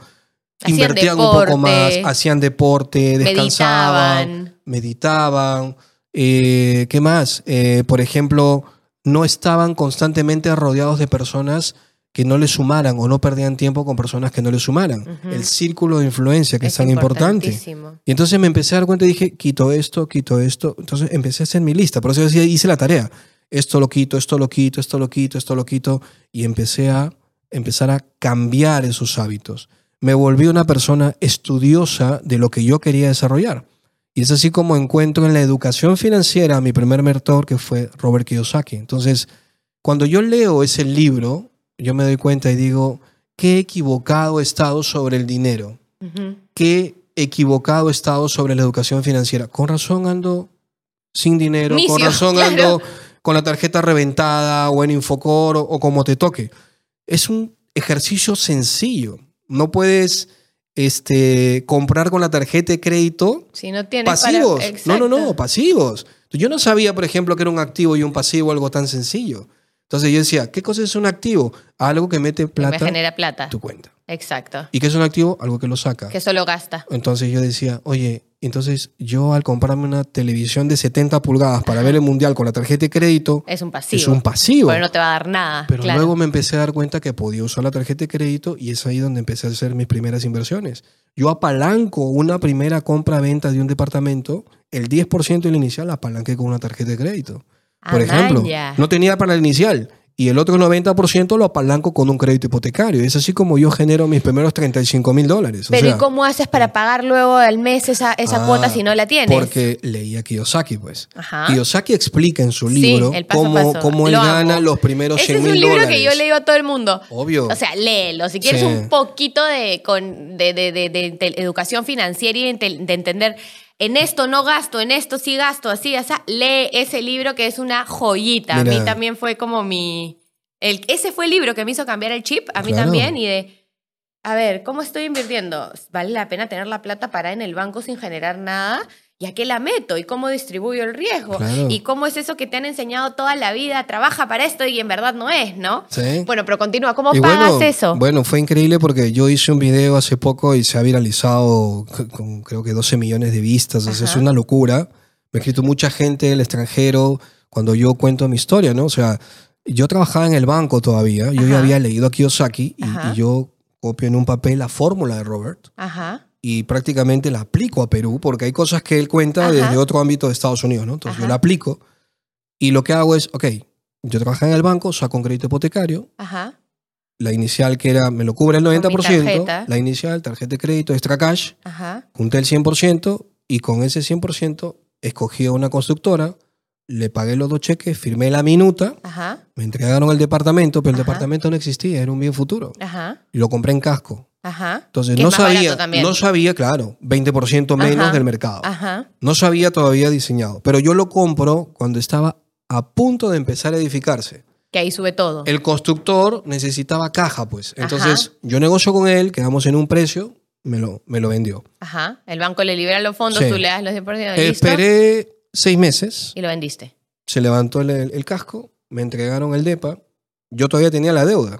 Speaker 1: Hacían
Speaker 2: invertían un poco más, hacían deporte, descansaban,
Speaker 1: meditaban.
Speaker 2: meditaban. eh, ¿Qué más? Eh, por ejemplo, no estaban constantemente rodeados de personas que no les sumaran o no perdían tiempo con personas que no les sumaran. El círculo de influencia que es, tan importante. Y entonces me empecé a dar cuenta y dije, quito esto, quito esto. Entonces empecé a hacer mi lista. Por eso decía, hice la tarea. Esto lo quito, esto lo quito, esto lo quito, esto lo quito. Y empecé a empezar a cambiar esos hábitos. Me volví una persona estudiosa de lo que yo quería desarrollar. Y es así como encuentro en la educación financiera a mi primer mentor, que fue Robert Kiyosaki. Entonces, cuando yo leo ese libro, yo me doy cuenta y digo, qué equivocado he estado sobre el dinero qué equivocado he estado sobre la educación financiera. Con razón ando sin dinero, con razón
Speaker 1: claro.
Speaker 2: ando con la tarjeta reventada o en Infocor o, o como te toque. Es un ejercicio sencillo. No puedes este, comprar con la tarjeta de crédito
Speaker 1: Si no tienes para-
Speaker 2: pasivos. no, no, no, pasivos. Yo no sabía, por ejemplo, que era un activo y un pasivo algo tan sencillo. Entonces yo decía, ¿qué cosa es un activo? Algo que mete
Speaker 1: Me
Speaker 2: plata
Speaker 1: genera plata.
Speaker 2: en tu cuenta.
Speaker 1: Exacto.
Speaker 2: ¿Y qué es un activo? Algo que lo saca.
Speaker 1: Que solo gasta.
Speaker 2: Entonces yo decía, oye, entonces yo al comprarme una televisión de 70 pulgadas para ver el mundial con la tarjeta de crédito,
Speaker 1: Es un pasivo.
Speaker 2: es un pasivo.
Speaker 1: Pero no te va a dar nada.
Speaker 2: Pero
Speaker 1: claro.
Speaker 2: luego me empecé a dar cuenta que podía usar la tarjeta de crédito y es ahí donde empecé a hacer mis primeras inversiones. Yo apalanco una primera compra-venta de un departamento, el 10% del inicial la apalanqué con una tarjeta de crédito. Por
Speaker 1: Ah,
Speaker 2: ejemplo, no tenía para el inicial y el otro 90% lo apalanco con un crédito hipotecario. Es así como yo genero mis primeros 35 mil dólares. O
Speaker 1: Pero
Speaker 2: sea,
Speaker 1: ¿y cómo haces para pagar luego al mes esa, esa
Speaker 2: Ah,
Speaker 1: cuota si no la tienes?
Speaker 2: Porque leía Kiyosaki, pues.
Speaker 1: Ajá.
Speaker 2: Kiyosaki explica en su libro
Speaker 1: paso
Speaker 2: cómo, cómo él
Speaker 1: Lo amo.
Speaker 2: gana los primeros
Speaker 1: Ese
Speaker 2: 100
Speaker 1: es
Speaker 2: mil
Speaker 1: un libro
Speaker 2: dólares.
Speaker 1: que yo le digo a todo el mundo.
Speaker 2: Obvio.
Speaker 1: O sea, léelo. Si quieres
Speaker 2: Sí.
Speaker 1: un poquito de, con, de, de- de- educación financiera y de entender en esto no gasto, en esto sí gasto, así, así, lee ese libro que es una joyita. A mí también fue como mi... El, ese fue el libro que me hizo cambiar el chip, a mí
Speaker 2: Claro.
Speaker 1: también, y de... A ver, ¿cómo estoy invirtiendo? ¿Vale la pena tener la plata parada en el banco sin generar nada? ¿Y a qué la meto? ¿Y cómo distribuyo el riesgo?
Speaker 2: Claro.
Speaker 1: ¿Y cómo es eso que te han enseñado toda la vida? Trabaja para esto y en verdad no es, ¿no?
Speaker 2: Sí.
Speaker 1: Bueno, pero continúa. ¿Cómo
Speaker 2: Y
Speaker 1: pagas
Speaker 2: bueno,
Speaker 1: eso?
Speaker 2: Bueno, fue increíble porque yo hice un video hace poco y se ha viralizado con creo que 12 millones de vistas. Es una locura. Me ha escrito mucha gente del extranjero cuando yo cuento mi historia, ¿no? O sea, yo trabajaba en el banco todavía. Yo ya había leído a Kiyosaki y, y yo copio en un papel la fórmula de Robert.
Speaker 1: Ajá.
Speaker 2: Y prácticamente la aplico a Perú, porque hay cosas que él cuenta
Speaker 1: Ajá.
Speaker 2: desde otro ámbito de Estados Unidos, ¿no? Entonces yo la aplico y lo que hago es, ok, yo trabajo en el banco, saco un crédito hipotecario,
Speaker 1: Ajá.
Speaker 2: la inicial que era, me lo cubre el
Speaker 1: Con mi
Speaker 2: 90%,
Speaker 1: tarjeta.
Speaker 2: la inicial, tarjeta de crédito, extra cash, junté el 100% y con ese 100% escogí a una constructora, le pagué los dos cheques, firmé la minuta,
Speaker 1: Ajá.
Speaker 2: me entregaron el departamento, pero el
Speaker 1: Ajá.
Speaker 2: departamento no existía, era un bien futuro.
Speaker 1: Ajá.
Speaker 2: Lo compré en casco.
Speaker 1: Ajá.
Speaker 2: Entonces no sabía, no sabía, claro, 20% menos
Speaker 1: Ajá.
Speaker 2: del mercado.
Speaker 1: Ajá.
Speaker 2: No sabía todavía diseñado, pero yo lo compro cuando estaba a punto de empezar a edificarse.
Speaker 1: Que ahí sube todo.
Speaker 2: El constructor necesitaba caja, pues. Entonces yo negocio con él, quedamos en un precio, me lo, me lo vendió.
Speaker 1: Ajá. El banco le libera los fondos,
Speaker 2: Sí.
Speaker 1: tú le das los 100%. ¿listo?
Speaker 2: Esperé seis meses,
Speaker 1: Y lo vendiste.
Speaker 2: se levantó el, el casco, me entregaron el DEPA, yo todavía tenía la deuda,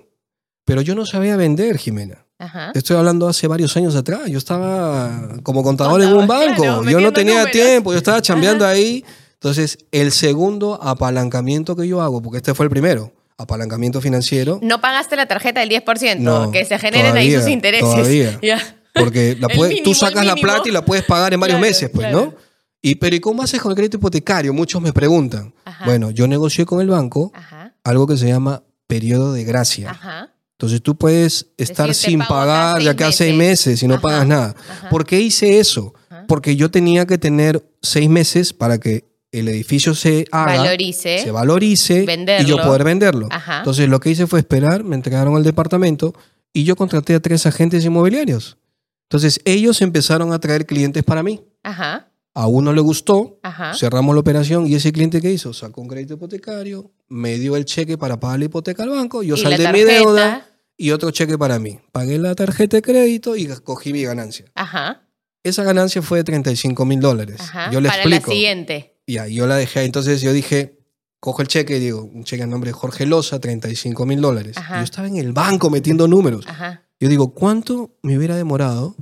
Speaker 2: pero yo no sabía vender, Jimena.
Speaker 1: Ajá.
Speaker 2: Te estoy hablando hace varios años atrás. Yo estaba como contador en un banco.
Speaker 1: claro,
Speaker 2: yo no tenía
Speaker 1: números.
Speaker 2: tiempo, yo estaba chambeando ahí. Entonces, el segundo apalancamiento que yo hago, porque este fue el primero, apalancamiento financiero,
Speaker 1: No pagaste la tarjeta del 10%,
Speaker 2: No,
Speaker 1: que se generen ahí sus intereses.
Speaker 2: todavía. Porque la
Speaker 1: El
Speaker 2: puedes-
Speaker 1: mínimo,
Speaker 2: tú sacas la plata y la puedes pagar en varios
Speaker 1: Claro,
Speaker 2: meses, pues,
Speaker 1: claro.
Speaker 2: ¿no? Y, pero ¿y cómo haces con el crédito hipotecario? Muchos me preguntan.
Speaker 1: Ajá.
Speaker 2: Bueno, yo negocié con el banco
Speaker 1: Ajá.
Speaker 2: algo que se llama periodo de gracia.
Speaker 1: Ajá.
Speaker 2: Entonces tú puedes estar sin pagar de acá a seis
Speaker 1: meses.
Speaker 2: y no
Speaker 1: Ajá.
Speaker 2: pagas nada.
Speaker 1: Ajá.
Speaker 2: ¿Por qué hice eso? Porque yo tenía que tener seis meses para que el edificio se haga,
Speaker 1: Valorice.
Speaker 2: se valorice y
Speaker 1: Venderlo.
Speaker 2: yo poder venderlo.
Speaker 1: Ajá.
Speaker 2: Entonces lo que hice fue esperar, me entregaron el departamento y yo contraté a tres agentes inmobiliarios. Entonces ellos empezaron a traer clientes para mí.
Speaker 1: Ajá.
Speaker 2: A uno le gustó,
Speaker 1: Ajá.
Speaker 2: cerramos la operación y ese cliente que hizo sacó un crédito hipotecario, me dio el cheque para pagar la hipoteca al banco, yo
Speaker 1: Y
Speaker 2: de mi deuda y otro cheque para mí. Pagué la tarjeta de crédito y cogí mi ganancia.
Speaker 1: Ajá.
Speaker 2: Esa ganancia fue de 35 mil dólares.
Speaker 1: Ajá.
Speaker 2: Yo le
Speaker 1: Para
Speaker 2: explico.
Speaker 1: la siguiente.
Speaker 2: Y ahí yo la dejé. Entonces yo dije, cojo el cheque y digo, un cheque a nombre de Jorge Loza, 35 mil dólares. Yo estaba en el banco metiendo números.
Speaker 1: Ajá.
Speaker 2: Yo digo, ¿cuánto me hubiera demorado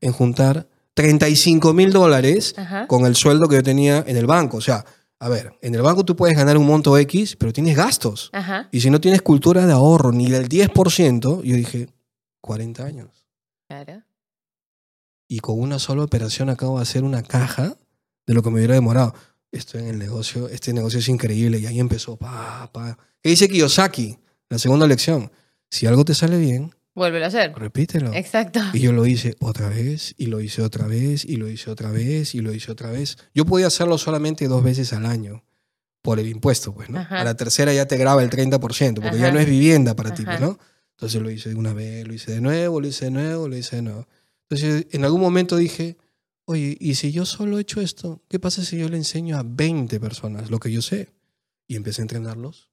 Speaker 2: en juntar 35 mil dólares con el sueldo que yo tenía en el banco? O sea, a ver, en el banco tú puedes ganar un monto X, pero tienes gastos.
Speaker 1: Ajá.
Speaker 2: Y si no tienes cultura de ahorro ni del 10%, yo dije, 40 años.
Speaker 1: Claro.
Speaker 2: y con una sola operación acabo de hacer una caja de lo que me hubiera demorado. Estoy en el negocio, este negocio es increíble y ahí empezó, pa, pa. ¿Qué dice Kiyosaki? La segunda lección. Si algo te sale bien,
Speaker 1: Vuélvelo a hacer.
Speaker 2: repítelo.
Speaker 1: Exacto.
Speaker 2: Y yo lo hice otra vez, y lo hice otra vez, y lo hice otra vez, y lo hice otra vez. Yo podía hacerlo solamente dos veces al año por el impuesto, pues, ¿no?
Speaker 1: Ajá.
Speaker 2: A la tercera ya te graba el 30%, porque ya
Speaker 1: Ajá.
Speaker 2: no es vivienda para ti, pues, ¿no? Entonces lo hice de una vez, lo hice de nuevo, lo hice de nuevo, lo hice de nuevo. Entonces, en algún momento dije, oye, ¿y si yo solo he hecho esto? ¿Qué pasa si yo le enseño a 20 personas lo que yo sé? Y empecé a entrenarlos.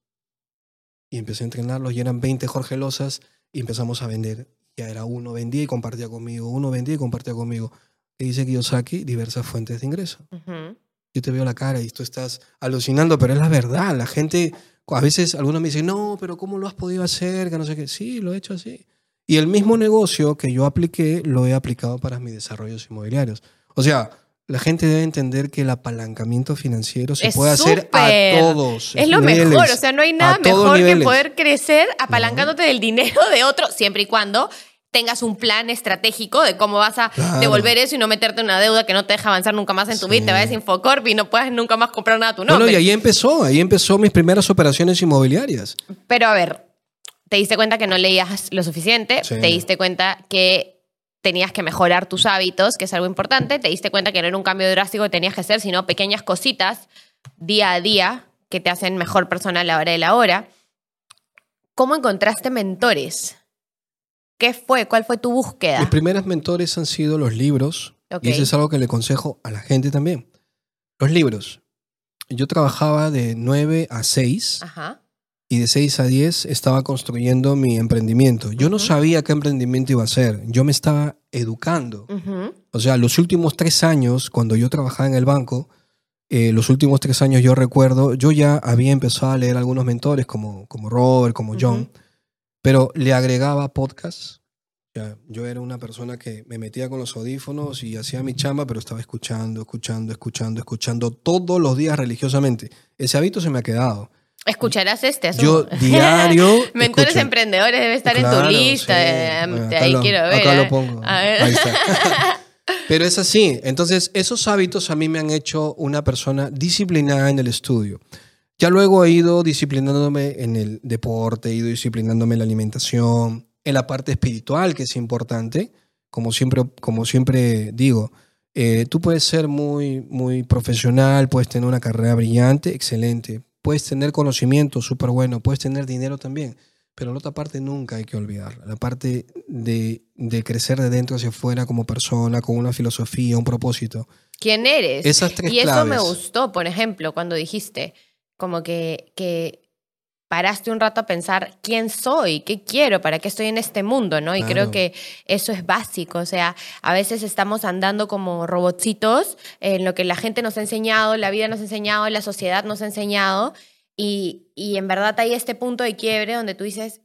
Speaker 2: Y empecé a entrenarlos y eran 20 Jorge Lozas y empezamos a vender. Ya era uno vendía y compartía conmigo, uno vendía y compartía conmigo. Que dice Kiyosaki, diversas fuentes de ingreso.
Speaker 1: Ujú.
Speaker 2: Yo te veo la cara y tú estás alucinando, pero es la verdad. La gente, a veces algunos me dicen, no, pero ¿cómo lo has podido hacer? Que no sé qué. Sí, lo he hecho así. Y el mismo negocio que yo apliqué, lo he aplicado para mis desarrollos inmobiliarios. O sea, la gente debe entender que el apalancamiento financiero se
Speaker 1: Es
Speaker 2: puede hacer a todos.
Speaker 1: Es lo
Speaker 2: niveles,
Speaker 1: mejor, o sea, no hay nada mejor que poder crecer apalancándote del dinero de otro, siempre y cuando tengas un plan estratégico de cómo vas a
Speaker 2: Claro.
Speaker 1: devolver eso y no meterte en una deuda que no te deja avanzar nunca más en tu
Speaker 2: Sí.
Speaker 1: vida, te vayas a Infocorp y no puedas nunca más comprar nada a tu
Speaker 2: Bueno,
Speaker 1: nombre.
Speaker 2: y ahí empezó, ahí empezó mis primeras operaciones inmobiliarias.
Speaker 1: Pero a ver, te diste cuenta que no leías lo suficiente,
Speaker 2: Sí.
Speaker 1: te diste cuenta que tenías que mejorar tus hábitos, que es algo importante, te diste cuenta que no era un cambio drástico que tenías que hacer, sino pequeñas cositas día a día que te hacen mejor persona a la hora de la hora. ¿Cómo encontraste mentores? ¿Qué fue? ¿Cuál fue tu búsqueda?
Speaker 2: Mis primeros mentores han sido los libros. Y eso es algo que le aconsejo a la gente también. Los libros. Yo trabajaba de 9 a 6
Speaker 1: Ajá.
Speaker 2: Y de 6 a 10 estaba construyendo mi emprendimiento. Yo no sabía qué emprendimiento iba a hacer. Yo me estaba educando.
Speaker 1: Ujú.
Speaker 2: O sea, los últimos tres años, cuando yo trabajaba en el banco, eh, los últimos tres años yo recuerdo, yo ya había empezado a leer algunos mentores como, como Robert, como John, pero le agregaba podcasts. O sea, yo era una persona que me metía con los audífonos y hacía mi chamba, pero estaba escuchando, escuchando, escuchando, escuchando todos los días religiosamente. Ese hábito se me ha quedado.
Speaker 1: Escucharás este.
Speaker 2: Yo
Speaker 1: asumo.
Speaker 2: diario...
Speaker 1: Mentores
Speaker 2: escucho.
Speaker 1: emprendedores debe estar en tu lista.
Speaker 2: sí.
Speaker 1: eh, ahí
Speaker 2: lo-
Speaker 1: quiero ver.
Speaker 2: Acá
Speaker 1: eh.
Speaker 2: lo pongo.
Speaker 1: A ver.
Speaker 2: Ahí está. Pero es así. Entonces, esos hábitos a mí me han hecho una persona disciplinada en el estudio. Ya luego he ido disciplinándome en el deporte, he ido disciplinándome en la alimentación, en la parte espiritual, que es importante. Como siempre, como siempre digo, eh, tú puedes ser muy, muy profesional, puedes tener una carrera brillante, excelente. Puedes tener conocimiento súper bueno, puedes tener dinero también. Pero la otra parte nunca hay que olvidarla. La parte de, de crecer de dentro hacia afuera como persona, con una filosofía, un propósito.
Speaker 1: ¿Quién eres?
Speaker 2: Esas tres
Speaker 1: y eso me gustó, por ejemplo, cuando dijiste como que, que paraste un rato a pensar quién soy, qué quiero, para qué estoy en este mundo, ¿no? Y
Speaker 2: Claro.
Speaker 1: creo que eso es básico, o sea, a veces estamos andando como robotcitos en lo que la gente nos ha enseñado, la vida nos ha enseñado, la sociedad nos ha enseñado, y, y en verdad hay este punto de quiebre donde tú dices,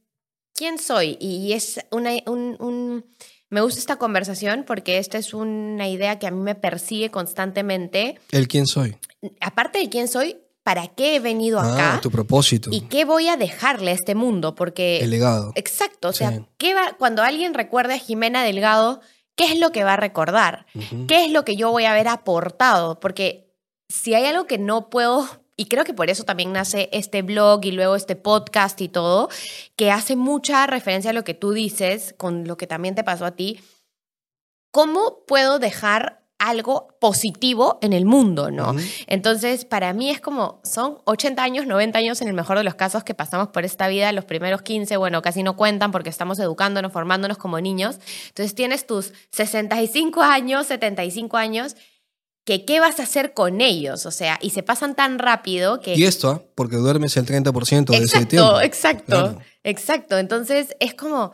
Speaker 1: ¿quién soy? Y es una, un, un- Me gusta esta conversación porque esta es una idea que a mí me persigue constantemente.
Speaker 2: El quién soy.
Speaker 1: Aparte de quién soy, ¿para qué he venido acá?
Speaker 2: Ah, tu propósito.
Speaker 1: ¿Y qué voy a dejarle a este mundo? Porque...
Speaker 2: El legado.
Speaker 1: Exacto, o sea,
Speaker 2: Sí.
Speaker 1: ¿qué va, cuando alguien recuerde a Jimena Delgado, ¿qué es lo que va a recordar? ¿Qué es lo que yo voy a haber aportado? Porque si hay algo que no puedo, y creo que por eso también nace este blog y luego este podcast y todo, que hace mucha referencia a lo que tú dices, con lo que también te pasó a ti, ¿cómo puedo dejar algo positivo en el mundo, no?
Speaker 2: Ujú.
Speaker 1: Entonces, para mí es como, son 80 años, 90 años en el mejor de los casos que pasamos por esta vida, los primeros 15, bueno, casi no cuentan porque estamos educándonos, formándonos como niños. Entonces tienes tus 65 años, 75 años, que qué vas a hacer con ellos, o sea, y se pasan tan rápido que...
Speaker 2: Y esto, ¿ah? porque duermes el 30% de ese
Speaker 1: Exacto,
Speaker 2: tiempo.
Speaker 1: exacto,
Speaker 2: Claro.
Speaker 1: exacto. Entonces es como...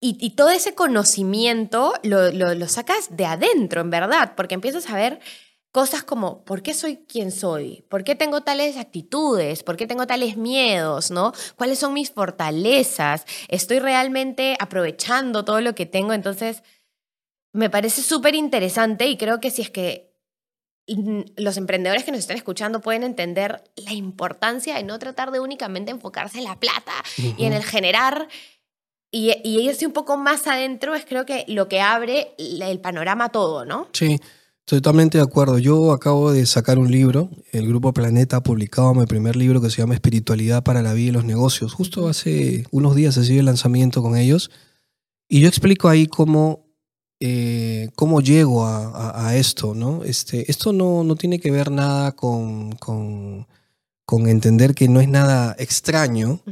Speaker 1: Y, y todo ese conocimiento lo, lo- lo sacas de adentro, en verdad, porque empiezas a ver cosas como, ¿por qué soy quien soy? ¿Por qué tengo tales actitudes? ¿Por qué tengo tales miedos? ¿no? ¿Cuáles son mis fortalezas? ¿Estoy realmente aprovechando todo lo que tengo? Entonces, me parece súper interesante y creo que si es que mm, los emprendedores que nos están escuchando pueden entender la importancia de no tratar de únicamente enfocarse en la plata y en el generar y, y irse un poco más adentro es creo que lo que abre el panorama todo, ¿no?
Speaker 2: Sí, totalmente de acuerdo. Yo acabo de sacar un libro, el Grupo Planeta ha publicado mi primer libro que se llama Espiritualidad para la Vida y los Negocios. Justo hace unos días se sigue el lanzamiento con ellos. Y yo explico ahí cómo, eh, cómo llego a, a- a esto, ¿no? Este, esto no, no tiene que ver nada con, con, con entender que no es nada extraño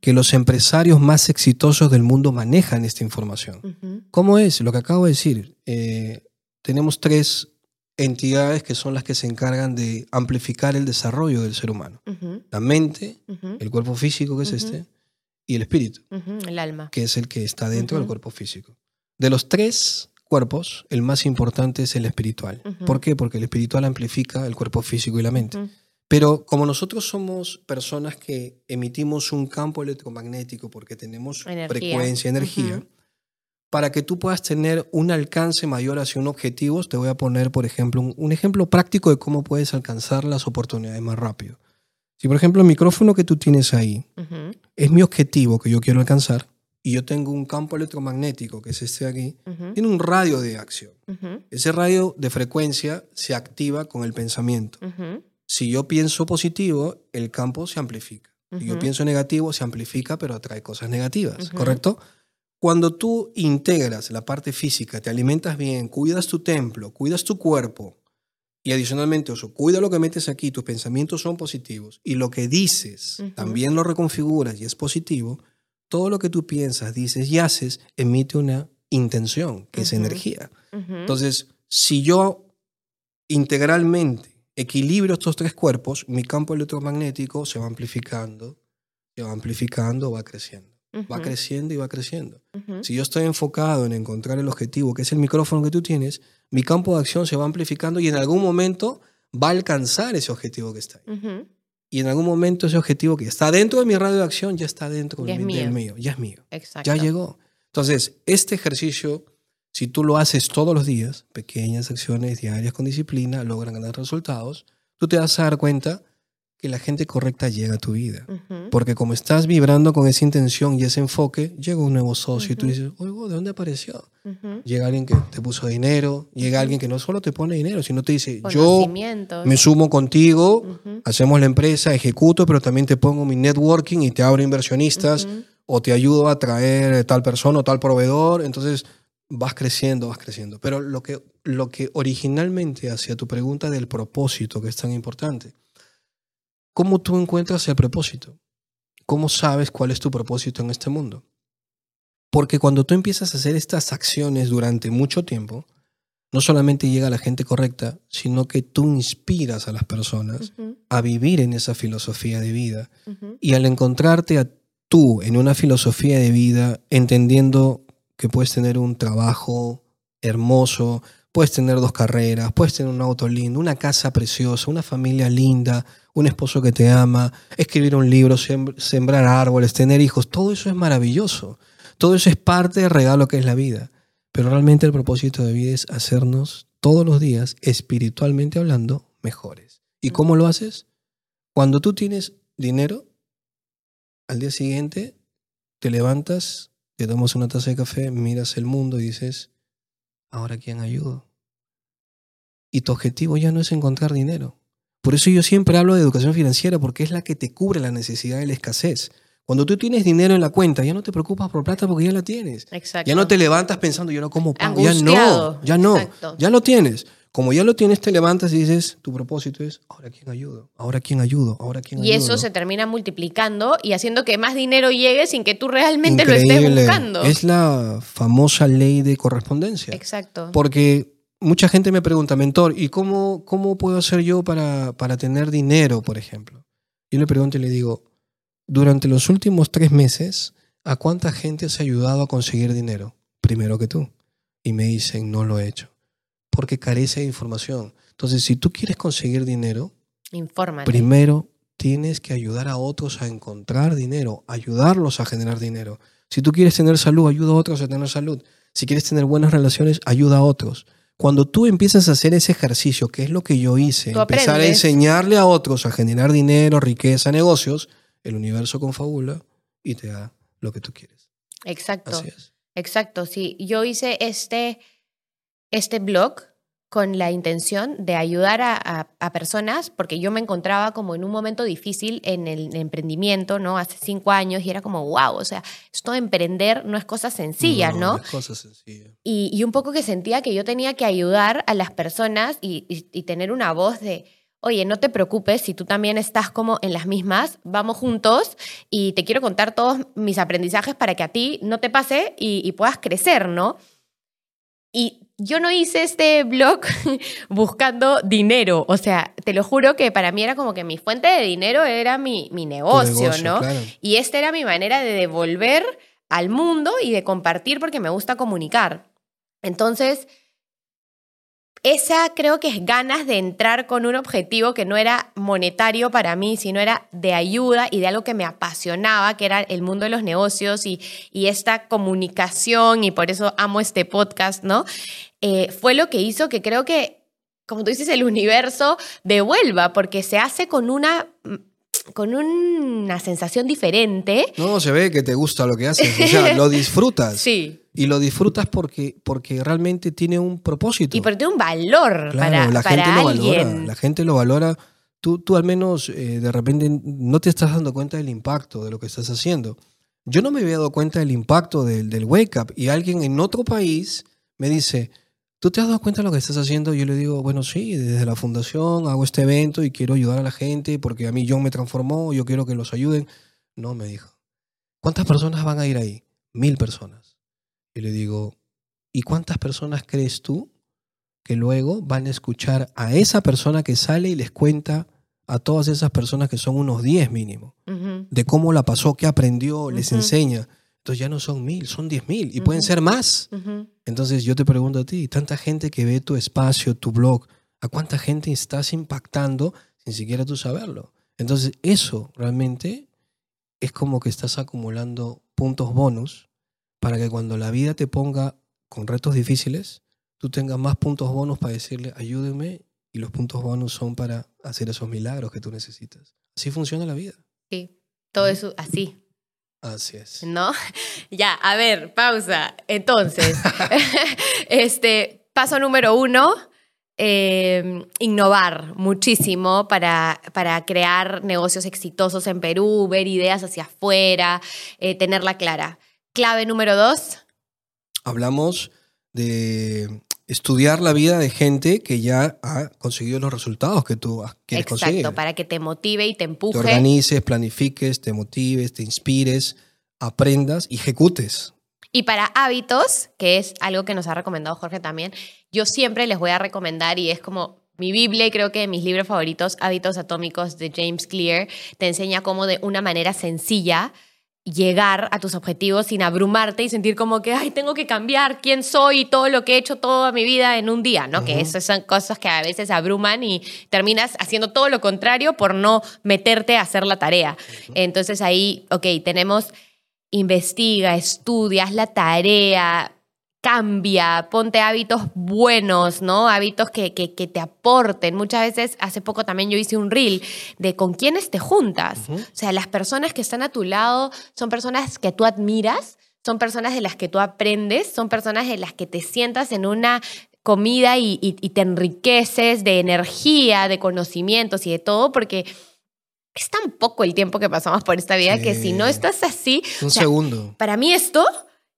Speaker 2: que los empresarios más exitosos del mundo manejan esta información. ¿Cómo es? Lo que acabo de decir. Eh, tenemos tres entidades que son las que se encargan de amplificar el desarrollo del ser humano. La mente, el cuerpo físico, que es este, y el espíritu,
Speaker 1: el alma.
Speaker 2: que es el que está dentro del cuerpo físico. De los tres cuerpos, el más importante es el espiritual. ¿Por qué? Porque el espiritual amplifica el cuerpo físico y la mente. Pero como nosotros somos personas que emitimos un campo electromagnético porque tenemos
Speaker 1: Energía.
Speaker 2: frecuencia, energía,
Speaker 1: Ujú.
Speaker 2: para que tú puedas tener un alcance mayor hacia un objetivo, te voy a poner, por ejemplo, un, un ejemplo práctico de cómo puedes alcanzar las oportunidades más rápido. Si, por ejemplo, el micrófono que tú tienes ahí
Speaker 1: ujú,
Speaker 2: es mi objetivo que yo quiero alcanzar y yo tengo un campo electromagnético, que es este de aquí,
Speaker 1: ujú,
Speaker 2: tiene un radio de acción. Ese radio de frecuencia se activa con el pensamiento. Si yo pienso positivo, el campo se amplifica. Si yo pienso negativo, se amplifica, pero atrae cosas negativas. ¿correcto? Cuando tú integras la parte física, te alimentas bien, cuidas tu templo, cuidas tu cuerpo, y adicionalmente eso, cuida lo que metes aquí, tus pensamientos son positivos, y lo que dices también lo reconfiguras y es positivo, todo lo que tú piensas, dices y haces emite una intención, que es energía. Entonces, si yo integralmente equilibrio estos tres cuerpos, mi campo electromagnético se va amplificando, se va amplificando, va creciendo. Va creciendo y va creciendo. Si yo estoy enfocado en encontrar el objetivo, que es el micrófono que tú tienes, mi campo de acción se va amplificando y en algún momento va a alcanzar ese objetivo que está ahí. Y en algún momento ese objetivo que está dentro de mi radio de acción ya está dentro
Speaker 1: Ya
Speaker 2: del
Speaker 1: es
Speaker 2: mi- del
Speaker 1: mío.
Speaker 2: mío, ya es mío.
Speaker 1: Exacto.
Speaker 2: Ya llegó. Entonces, este ejercicio, si tú lo haces todos los días, pequeñas acciones diarias con disciplina, logran ganar resultados, tú te vas a dar cuenta que la gente correcta llega a tu vida. Porque como estás vibrando con esa intención y ese enfoque, llega un nuevo socio y tú dices, oigo, ¿de dónde apareció? Llega alguien que te puso dinero, llega alguien que no solo te pone dinero, sino te dice, yo me sumo contigo, hacemos la empresa, ejecuto, pero también te pongo mi networking y te abro inversionistas o te ayudo a traer tal persona o tal proveedor. Entonces vas creciendo, vas creciendo. Pero lo que, lo que originalmente hacia tu pregunta del propósito, que es tan importante, ¿cómo tú encuentras el propósito? ¿Cómo sabes cuál es tu propósito en este mundo? Porque cuando tú empiezas a hacer estas acciones durante mucho tiempo, no solamente llega la gente correcta, sino que tú inspiras a las personas a vivir en esa filosofía de vida. Y al encontrarte a tú en una filosofía de vida, entendiendo que puedes tener un trabajo hermoso, puedes tener dos carreras, puedes tener un auto lindo, una casa preciosa, una familia linda, un esposo que te ama, escribir un libro, sembrar árboles, tener hijos, todo eso es maravilloso. Todo eso es parte del regalo que es la vida. Pero realmente el propósito de vida es hacernos todos los días, espiritualmente hablando, mejores. ¿Y cómo lo haces? Cuando tú tienes dinero, al día siguiente te levantas, te tomas una taza de café, miras el mundo y dices, ¿ahora quién ayudo? Y tu objetivo ya no es encontrar dinero. Por eso yo siempre hablo de educación financiera, porque es la que te cubre la necesidad de la escasez. Cuando tú tienes dinero en la cuenta, ya no te preocupas por plata porque ya la tienes.
Speaker 1: Exacto.
Speaker 2: Ya no te levantas pensando, yo no como pago. Ya no, ya no. Ya lo tienes. Como ya lo tienes, te levantas y dices, tu propósito es, ahora quién ayudo, ahora quién ayudo, ahora quién
Speaker 1: ayudo. Y eso se termina multiplicando y haciendo que más dinero llegue sin que tú realmente lo estés buscando.
Speaker 2: Es la famosa ley de correspondencia.
Speaker 1: Exacto.
Speaker 2: Porque mucha gente me pregunta, mentor, ¿y cómo, cómo puedo hacer yo para, para tener dinero, por ejemplo? Yo le pregunto y le digo, durante los últimos tres meses, ¿a cuánta gente has ayudado a conseguir dinero? Primero que tú. Y me dicen, no lo he hecho porque carece de información. Entonces, si tú quieres conseguir dinero, primero tienes que ayudar a otros a encontrar dinero, ayudarlos a generar dinero. Si tú quieres tener salud, ayuda a otros a tener salud. Si quieres tener buenas relaciones, ayuda a otros. Cuando tú empiezas a hacer ese ejercicio, que es lo que yo hice, empezar a enseñarle a otros a generar dinero, riqueza, negocios, el universo confabula y te da lo que tú quieres.
Speaker 1: Exacto. Exacto, sí. Yo hice este, este blog con la intención de ayudar a, personas, porque yo me encontraba como en un momento difícil en el emprendimiento, ¿no? Hace cinco años y era como, wow, o sea, esto de emprender no es cosa sencilla, ¿no?
Speaker 2: No, es cosa sencilla.
Speaker 1: Y, un poco que sentía que yo tenía que ayudar a las personas y, y tener una voz de, oye, no te preocupes, si tú también estás como en las mismas, vamos juntos y te quiero contar todos mis aprendizajes para que a ti no te pase y, y puedas crecer, ¿no? Y yo no hice este blog buscando dinero. O sea, te lo juro que para mí era como que mi fuente de dinero era mi, mi negocio, ¿no? Y esta era mi manera de devolver al mundo y de compartir porque me gusta comunicar. Entonces, esa creo que es ganas de entrar con un objetivo que no era monetario para mí, sino era de ayuda y de algo que me apasionaba, que era el mundo de los negocios y, y esta comunicación, y por eso amo este podcast, ¿no? Eh, fue lo que hizo que creo que, como tú dices, el universo devuelva, porque se hace con una con una sensación diferente.
Speaker 2: No, se ve que te gusta lo que haces, o sea, lo disfrutas.
Speaker 1: Sí.
Speaker 2: Y lo disfrutas porque, porque realmente tiene un propósito.
Speaker 1: Y porque tiene un valor para,
Speaker 2: la
Speaker 1: gente
Speaker 2: lo valora. La gente lo valora. Tú, tú al menos eh, de repente no te estás dando cuenta del impacto de lo que estás haciendo. Yo no me había dado cuenta del impacto del, del wake up y alguien en otro país me dice, ¿tú te has dado cuenta de lo que estás haciendo? Yo le digo, bueno, sí, desde la fundación hago este evento y quiero ayudar a la gente porque a mí John me transformó, yo quiero que los ayuden. No, me dijo. ¿Cuántas personas van a ir ahí? Mil personas. Y le digo, ¿y cuántas personas crees tú que luego van a escuchar a esa persona que sale y les cuenta a todas esas personas que son unos diez mínimo, de cómo la pasó, qué aprendió, les enseña? Entonces ya no son mil, son diez mil y pueden ser más. Entonces yo te pregunto a ti, tanta gente que ve tu espacio, tu blog, ¿a cuánta gente estás impactando sin siquiera tú saberlo? Entonces eso realmente es como que estás acumulando puntos bonus para que cuando la vida te ponga con retos difíciles, tú tengas más puntos bonus para decirle, ayúdeme, y los puntos bonus son para hacer esos milagros que tú necesitas. Así funciona la vida.
Speaker 1: Sí, todo eso así.
Speaker 2: Así es.
Speaker 1: ¿No? Ya, a ver, pausa. Entonces, este, paso número uno, eh, innovar muchísimo para, para, crear negocios exitosos en Perú, ver ideas hacia afuera, eh, tenerla clara. Clave número dos.
Speaker 2: Hablamos de estudiar la vida de gente que ya ha conseguido los resultados que tú quieres
Speaker 1: Exacto,
Speaker 2: conseguir.
Speaker 1: Exacto, para que te motive y te empuje.
Speaker 2: Te organices, planifiques, te motives, te inspires, aprendas y ejecutes.
Speaker 1: Y para hábitos, que es algo que nos ha recomendado Jorge también, yo siempre les voy a recomendar y es como mi Biblia y creo que mis libros favoritos, Hábitos Atómicos de James Clear, te enseña cómo de una manera sencilla llegar a tus objetivos sin abrumarte y sentir como que, ay, tengo que cambiar quién soy y todo lo que he hecho toda mi vida en un día, ¿no? Que esas son cosas que a veces abruman y terminas haciendo todo lo contrario por no meterte a hacer la tarea. Entonces ahí, ok, tenemos investiga, estudia, haz la tarea, cambia, ponte hábitos buenos, ¿no? Hábitos que, que, te aporten. Muchas veces, hace poco también yo hice un reel de con quiénes te juntas. O sea, las personas que están a tu lado son personas que tú admiras, son personas de las que tú aprendes, son personas de las que te sientas en una comida y, te enriqueces de energía, de conocimientos y de todo, porque es tan poco el tiempo que pasamos por esta vida que si no estás así...
Speaker 2: Un segundo.
Speaker 1: Para mí esto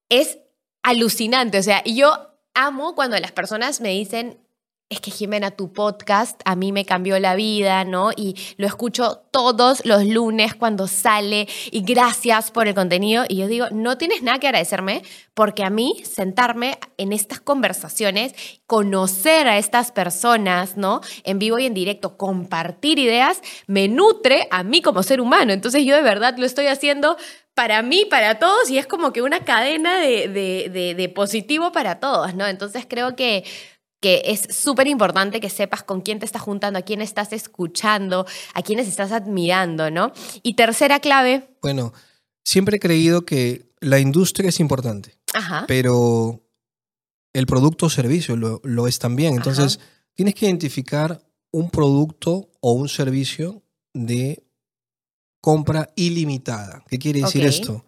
Speaker 1: es alucinante. O sea, yo amo cuando las personas me dicen, es que Jimena, tu podcast a mí me cambió la vida, ¿no? Y lo escucho todos los lunes cuando sale y gracias por el contenido. Y yo digo, no tienes nada que agradecerme porque a mí sentarme en estas conversaciones, conocer a estas personas, ¿no? En vivo y en directo, compartir ideas, me nutre a mí como ser humano. Entonces yo de verdad lo estoy haciendo para mí, para todos, y es como que una cadena de, de, de positivo para todos, ¿no? Entonces creo que que es súper importante que sepas con quién te estás juntando, a quién estás escuchando, a quiénes estás admirando, ¿no? Y tercera clave.
Speaker 2: Bueno, siempre he creído que la industria es importante, pero el producto o servicio lo, es también. Entonces, tienes que identificar un producto o un servicio de compra ilimitada. ¿Qué quiere decir esto?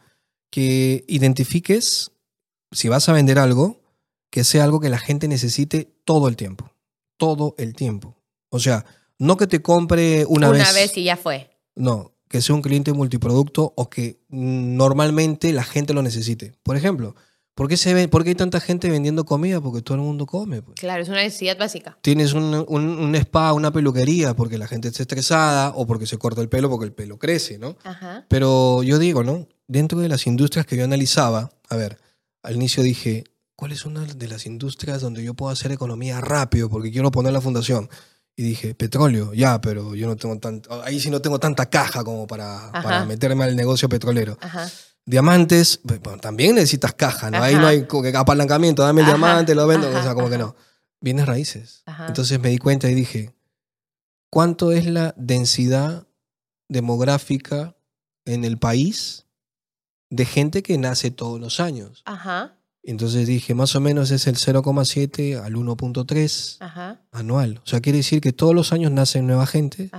Speaker 2: Que identifiques, si vas a vender algo, que sea algo que la gente necesite todo el tiempo. Todo el tiempo. O sea, no que te compre una, vez.
Speaker 1: Una vez y ya fue.
Speaker 2: No, que sea un cliente multiproducto o que normalmente la gente lo necesite. Por ejemplo, ¿por qué, se ve, ¿por qué hay tanta gente vendiendo comida? Porque todo el mundo come. Pues.
Speaker 1: Claro, es una necesidad básica.
Speaker 2: Tienes un, un, spa, una peluquería, porque la gente está estresada o porque se corta el pelo porque el pelo crece, ¿no? Ajá. Pero yo digo, ¿no? Dentro de las industrias que yo analizaba, a ver, al inicio dije, ¿cuál es una de las industrias donde yo puedo hacer economía rápido porque quiero poner la fundación? Y dije, petróleo, ya, pero yo no tengo tanto, ahí sí no tengo tanta caja como para, para meterme al negocio petrolero. Diamantes, también necesitas caja, ¿no? Ahí no hay apalancamiento, dame el diamante, lo vendo, o sea, como que no. Bienes raíces. Entonces me di cuenta y dije, ¿cuánto es la densidad demográfica en el país de gente que nace todos los años? Ajá. Entonces dije, más o menos es el 0,7 al 1,3 anual. O sea, quiere decir que todos los años nacen nueva gente.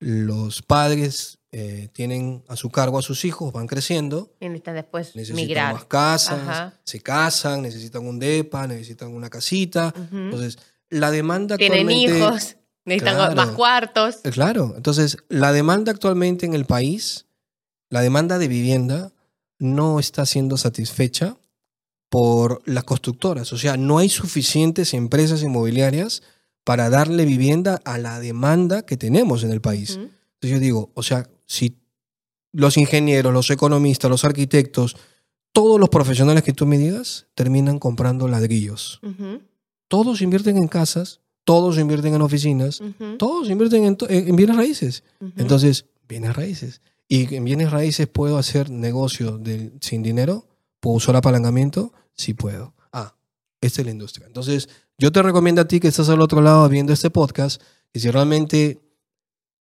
Speaker 2: Los padres eh, tienen a su cargo a sus hijos, van creciendo.
Speaker 1: Y necesitan después
Speaker 2: necesitan más casas, se casan, necesitan un DEPA, necesitan una casita. Entonces, la demanda
Speaker 1: Tienen hijos, necesitan más cuartos.
Speaker 2: Eh, claro, entonces la demanda actualmente en el país, la demanda de vivienda, no está siendo satisfecha por las constructoras. O sea, no hay suficientes empresas inmobiliarias para darle vivienda a la demanda que tenemos en el país. Entonces yo digo, o sea, si los ingenieros, los economistas, los arquitectos, todos los profesionales que tú me digas terminan comprando ladrillos. Todos invierten en casas, todos invierten en oficinas, todos invierten en, bienes raíces. Entonces, bienes raíces. Y en bienes raíces puedo hacer negocio sin dinero, puedo usar apalancamiento, sí puedo. Ah, esta es la industria. Entonces, yo te recomiendo a ti que estás al otro lado viendo este podcast, y si realmente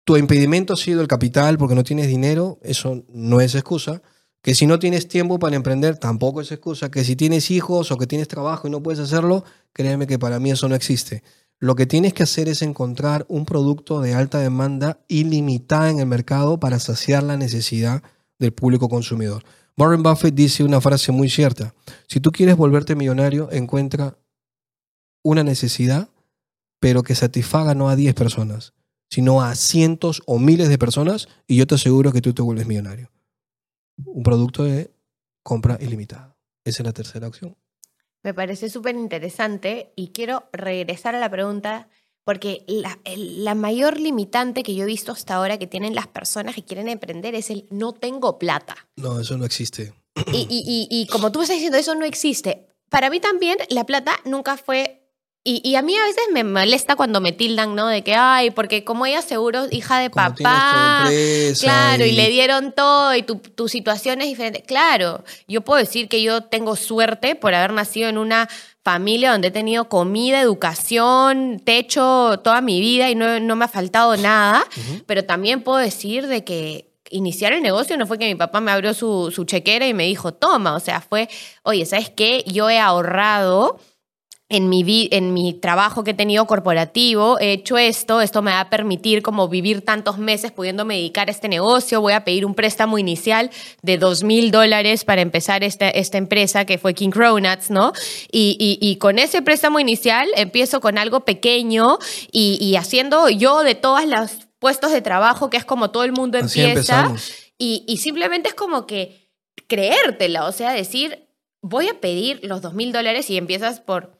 Speaker 2: tu impedimento ha sido el capital porque no tienes dinero, eso no es excusa. Que si no tienes tiempo para emprender, tampoco es excusa. Que si tienes hijos o que tienes trabajo y no puedes hacerlo, créeme que para mí eso no existe. Lo que tienes que hacer es encontrar un producto de alta demanda ilimitada en el mercado para saciar la necesidad del público consumidor. Warren Buffett dice una frase muy cierta. Si tú quieres volverte millonario, encuentra una necesidad, pero que satisfaga no a 10 personas, sino a cientos o miles de personas y yo te aseguro que tú te vuelves millonario. Un producto de compra ilimitada. Esa es la tercera opción.
Speaker 1: Me parece súper interesante y quiero regresar a la pregunta porque la, mayor limitante que yo he visto hasta ahora que tienen las personas que quieren emprender es el no tengo plata.
Speaker 2: No, eso no existe.
Speaker 1: Y, y, y, como tú estás diciendo, eso no existe. Para mí también la plata nunca fue Y, y a mí a veces me molesta cuando me tildan, ¿no? De que, ay, porque como ella seguro hija de
Speaker 2: Como
Speaker 1: papá.
Speaker 2: empresa
Speaker 1: Claro, y
Speaker 2: y-
Speaker 1: le dieron todo y tu, tu situación es diferente. Claro, yo puedo decir que yo tengo suerte por haber nacido en una familia donde he tenido comida, educación, techo toda mi vida y no, no me ha faltado nada, pero también puedo decir de que iniciar el negocio no fue que mi papá me abrió su, su chequera y me dijo, toma, o sea, fue, oye, ¿sabes qué? Yo he ahorrado en mi, en mi trabajo que he tenido corporativo, he hecho esto, esto me va a permitir como vivir tantos meses pudiéndome dedicar a este negocio, voy a pedir un préstamo inicial de dos mil dólares para empezar esta, esta empresa que fue King Cronuts, ¿no? Y, y- y con ese préstamo inicial empiezo con algo pequeño y, y haciendo yo de todos los puestos de trabajo, que es como todo el mundo
Speaker 2: Así
Speaker 1: empieza, y, y simplemente es como que creértela, o sea, decir, voy a pedir los dos mil dólares y empiezas por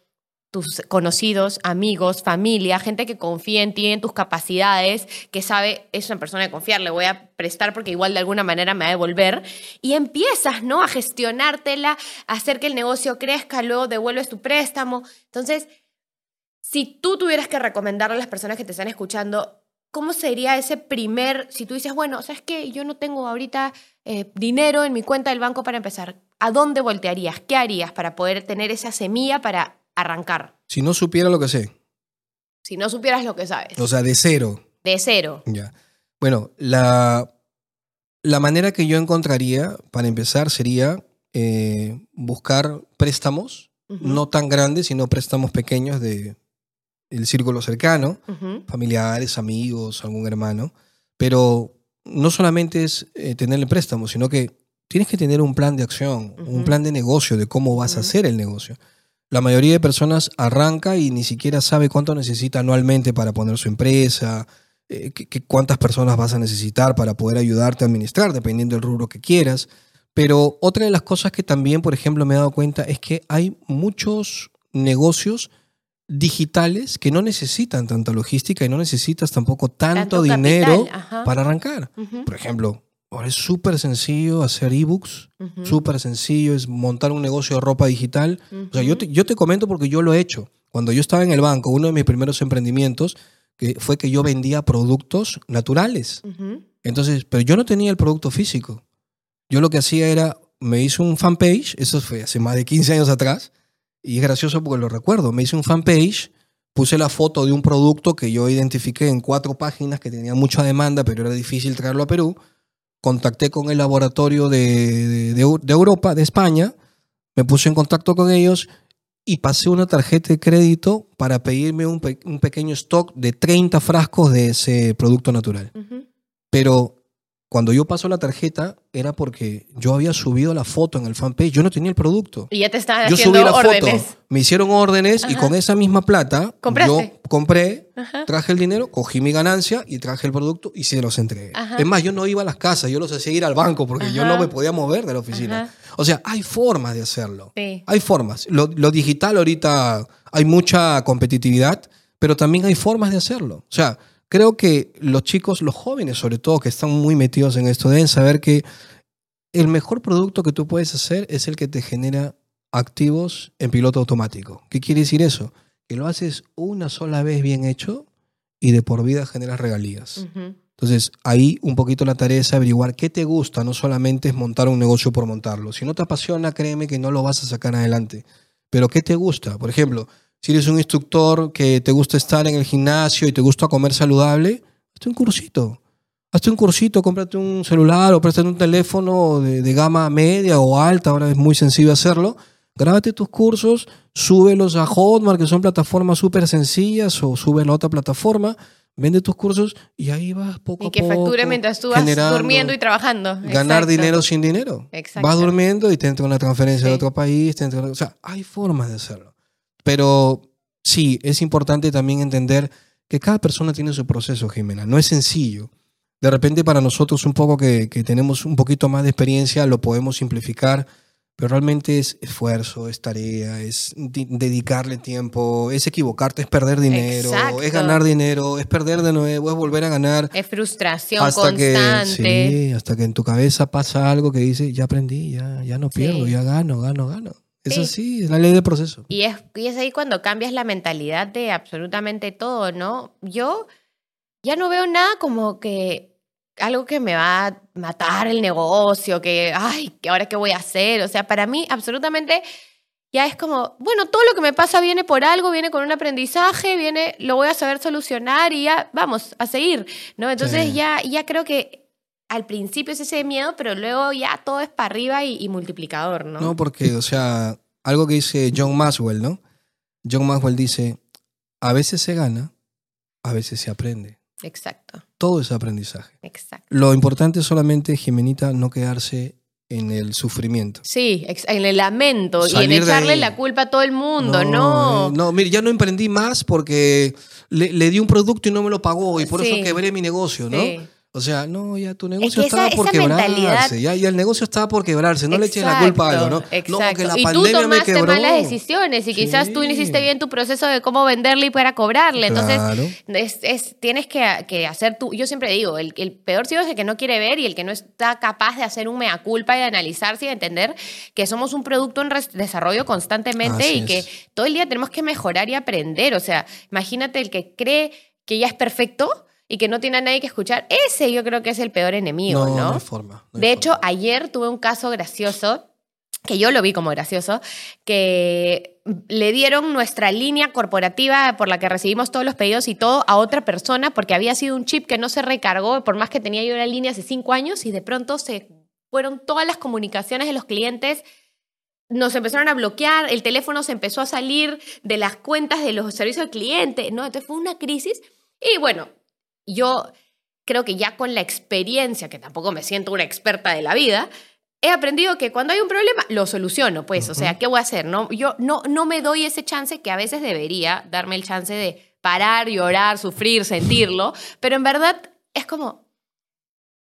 Speaker 1: tus conocidos, amigos, familia, gente que confía en ti, en tus capacidades, que sabe, es una persona de confiar, le voy a prestar porque igual de alguna manera me va a devolver. Y empiezas, ¿no? A gestionártela, a hacer que el negocio crezca, luego devuelves tu préstamo. Entonces, si tú tuvieras que recomendarle a las personas que te están escuchando, ¿cómo sería ese primer, si tú dices, bueno, ¿sabes qué? Yo no tengo ahorita eh, dinero en mi cuenta del banco para empezar. ¿A dónde voltearías? ¿Qué harías para poder tener esa semilla para arrancar?
Speaker 2: Si no supiera lo que sé,
Speaker 1: Si no supieras lo que sabes.
Speaker 2: o sea, de cero,
Speaker 1: De cero.
Speaker 2: ya. Bueno, la, la manera que yo encontraría para empezar sería eh, buscar préstamos, no tan grandes, sino préstamos pequeños de el círculo cercano, familiares, amigos, algún hermano. Pero no solamente es eh, tener el préstamo, sino que tienes que tener un plan de acción, un plan de negocio, de cómo vas a hacer el negocio. La mayoría de personas arranca y ni siquiera sabe cuánto necesita anualmente para poner su empresa, eh, qué- cuántas personas vas a necesitar para poder ayudarte a administrar, dependiendo del rubro que quieras. Pero otra de las cosas que también, por ejemplo, me he dado cuenta es que hay muchos negocios digitales que no necesitan tanta logística y no necesitas tampoco tanto,
Speaker 1: Tanto
Speaker 2: dinero para arrancar. Por ejemplo, ahora es súper sencillo hacer ebooks,
Speaker 1: ujú,
Speaker 2: súper sencillo es montar un negocio de ropa digital. O sea, yo te, yo te comento porque yo lo he hecho. Cuando yo estaba en el banco, uno de mis primeros emprendimientos que fue que yo vendía productos naturales.
Speaker 1: Ujú,
Speaker 2: Entonces, pero yo no tenía el producto físico. Yo lo que hacía era, me hice un fanpage, eso fue hace más de 15 años atrás, y es gracioso porque lo recuerdo, me hice un fanpage, puse la foto de un producto que yo identifiqué en cuatro páginas que tenía mucha demanda, pero era difícil traerlo a Perú, contacté con el laboratorio de, de- de Eu- de Europa, de España, me puse en contacto con ellos y pasé una tarjeta de crédito para pedirme un, pe- un pequeño stock de 30 frascos de ese producto natural. Pero cuando yo paso la tarjeta era porque yo había subido la foto en el fanpage, yo no tenía el producto.
Speaker 1: Y ya te estaban
Speaker 2: Yo
Speaker 1: haciendo
Speaker 2: subí la
Speaker 1: órdenes.
Speaker 2: foto, me hicieron órdenes y con esa misma plata
Speaker 1: ¿Compraste?
Speaker 2: yo compré,
Speaker 1: Ajá.
Speaker 2: traje el dinero, cogí mi ganancia y traje el producto y se los entregué.
Speaker 1: Ajá.
Speaker 2: Es más, yo no iba a las casas, yo los hacía ir al banco porque yo no me podía mover de la oficina. O sea, hay formas de hacerlo.
Speaker 1: Sí.
Speaker 2: Hay formas. Lo, lo digital ahorita hay mucha competitividad, pero también hay formas de hacerlo. O sea, creo que los chicos, los jóvenes sobre todo, que están muy metidos en esto, deben saber que el mejor producto que tú puedes hacer es el que te genera activos en piloto automático. ¿Qué quiere decir eso? Que lo haces una sola vez bien hecho y de por vida generas regalías. Entonces, ahí un poquito la tarea es averiguar qué te gusta, no solamente es montar un negocio por montarlo. Si no te apasiona, créeme que no lo vas a sacar adelante. Pero ¿qué te gusta? Por ejemplo, si eres un instructor que te gusta estar en el gimnasio y te gusta comer saludable, hazte un cursito. Hazte un cursito, cómprate un celular o préstate un teléfono de, de gama media o alta, ahora es muy sencillo hacerlo. Grábate tus cursos, súbelos a Hotmart, que son plataformas súper sencillas, o súbelo a otra plataforma, vende tus cursos y ahí vas poco
Speaker 1: Y
Speaker 2: a
Speaker 1: que
Speaker 2: poco.
Speaker 1: facture mientras tú vas durmiendo y trabajando.
Speaker 2: Ganar
Speaker 1: Exacto.
Speaker 2: dinero sin dinero.
Speaker 1: Exacto.
Speaker 2: Vas durmiendo y te entra una transferencia de
Speaker 1: Sí.
Speaker 2: otro país. Te entra- o sea, hay formas de hacerlo. Pero sí, es importante también entender que cada persona tiene su proceso, Jimena. No es sencillo. De repente para nosotros un poco que, que tenemos un poquito más de experiencia lo podemos simplificar, pero realmente es esfuerzo, es tarea, es di- dedicarle tiempo, es equivocarte, es perder dinero,
Speaker 1: Exacto.
Speaker 2: es ganar dinero, es perder de nuevo, es volver a ganar
Speaker 1: Es frustración
Speaker 2: hasta que,
Speaker 1: constante.
Speaker 2: sí, hasta que en tu cabeza pasa algo que dice, ya aprendí, ya, ya no
Speaker 1: Sí.
Speaker 2: pierdo, ya gano, gano, gano. Es
Speaker 1: Sí.
Speaker 2: así, es la ley del proceso.
Speaker 1: Y es, y es ahí cuando cambias la mentalidad de absolutamente todo, ¿no? Yo ya no veo nada como que algo que me va a matar el negocio, que, ay, ¿que ahora qué voy a hacer? O sea, para mí absolutamente ya es como, bueno, todo lo que me pasa viene por algo, viene con un aprendizaje, viene, lo voy a saber solucionar y ya, vamos, a seguir, ¿no? Entonces
Speaker 2: Sí.
Speaker 1: ya, ya creo que al principio es ese miedo, pero luego ya todo es para arriba y, y multiplicador, ¿no?
Speaker 2: No, porque, o sea, algo que dice John Maxwell, ¿no? John Maxwell dice, a veces se gana, a veces se aprende.
Speaker 1: Exacto,
Speaker 2: Todo es aprendizaje.
Speaker 1: exacto.
Speaker 2: Lo importante es solamente, Jimenita, no quedarse en el sufrimiento.
Speaker 1: Sí, en el lamento y en echarle la culpa a todo el mundo, ¿no?
Speaker 2: eh, no, mire, ya no emprendí más porque le, le di un producto y no me lo pagó y por
Speaker 1: Sí.
Speaker 2: eso quebré mi negocio, ¿no?
Speaker 1: Sí.
Speaker 2: O sea, no, ya tu negocio
Speaker 1: que
Speaker 2: estaba
Speaker 1: esa-
Speaker 2: por
Speaker 1: esa
Speaker 2: quebrarse,
Speaker 1: mentalidad-
Speaker 2: ya, ya el negocio estaba por quebrarse, no le eches la culpa a algo, ¿no?
Speaker 1: Exacto,
Speaker 2: No, que la
Speaker 1: y tú
Speaker 2: pandemia me
Speaker 1: tomaste
Speaker 2: quebró.
Speaker 1: malas decisiones y quizás tú no hiciste bien tu proceso de cómo venderle y para cobrarle. Entonces, es, es- tienes que, que hacer tú. Yo siempre digo, el, el peor ciego es el que no quiere ver y el que no está capaz de hacer un mea culpa y de analizarse y de entender que somos un producto en desarrollo constantemente
Speaker 2: Así
Speaker 1: y que
Speaker 2: es.
Speaker 1: todo el día tenemos que mejorar y aprender. O sea, imagínate el que cree que ya es perfecto y que no tiene a nadie que escuchar. Ese yo creo que es el peor enemigo,
Speaker 2: No,
Speaker 1: ¿no?
Speaker 2: hay forma. no hay
Speaker 1: De hecho,
Speaker 2: forma.
Speaker 1: ayer tuve un caso gracioso, que yo lo vi como gracioso, que le dieron nuestra línea corporativa por la que recibimos todos los pedidos y todo a otra persona porque había sido un chip que no se recargó, por más que tenía yo la línea hace cinco años y de pronto se fueron todas las comunicaciones de los clientes. Nos empezaron a bloquear, el teléfono se empezó a salir de las cuentas de los servicios al cliente, ¿no? Entonces fue una crisis. Y bueno, yo creo que ya con la experiencia, que tampoco me siento una experta de la vida, he aprendido que cuando hay un problema lo soluciono, pues, o sea, ¿qué voy a hacer? No, yo no, no me doy ese chance que a veces debería darme el chance de parar, llorar, sufrir, sentirlo, pero en verdad es como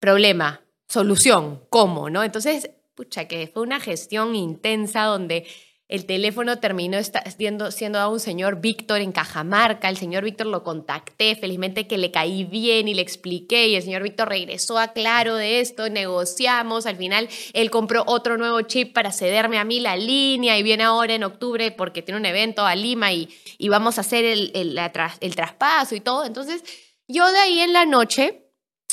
Speaker 1: problema, solución, ¿cómo? ¿No? Entonces, pucha, que fue una gestión intensa donde el teléfono terminó siendo, siendo a un señor Víctor en Cajamarca. El señor Víctor lo contacté, felizmente que le caí bien y le expliqué. Y el señor Víctor regresó a claro de esto, negociamos. Al final, él compró otro nuevo chip para cederme a mí la línea. Y viene ahora en octubre porque tiene un evento a Lima y, y vamos a hacer el, el, la el traspaso y todo. Entonces, yo de ahí en la noche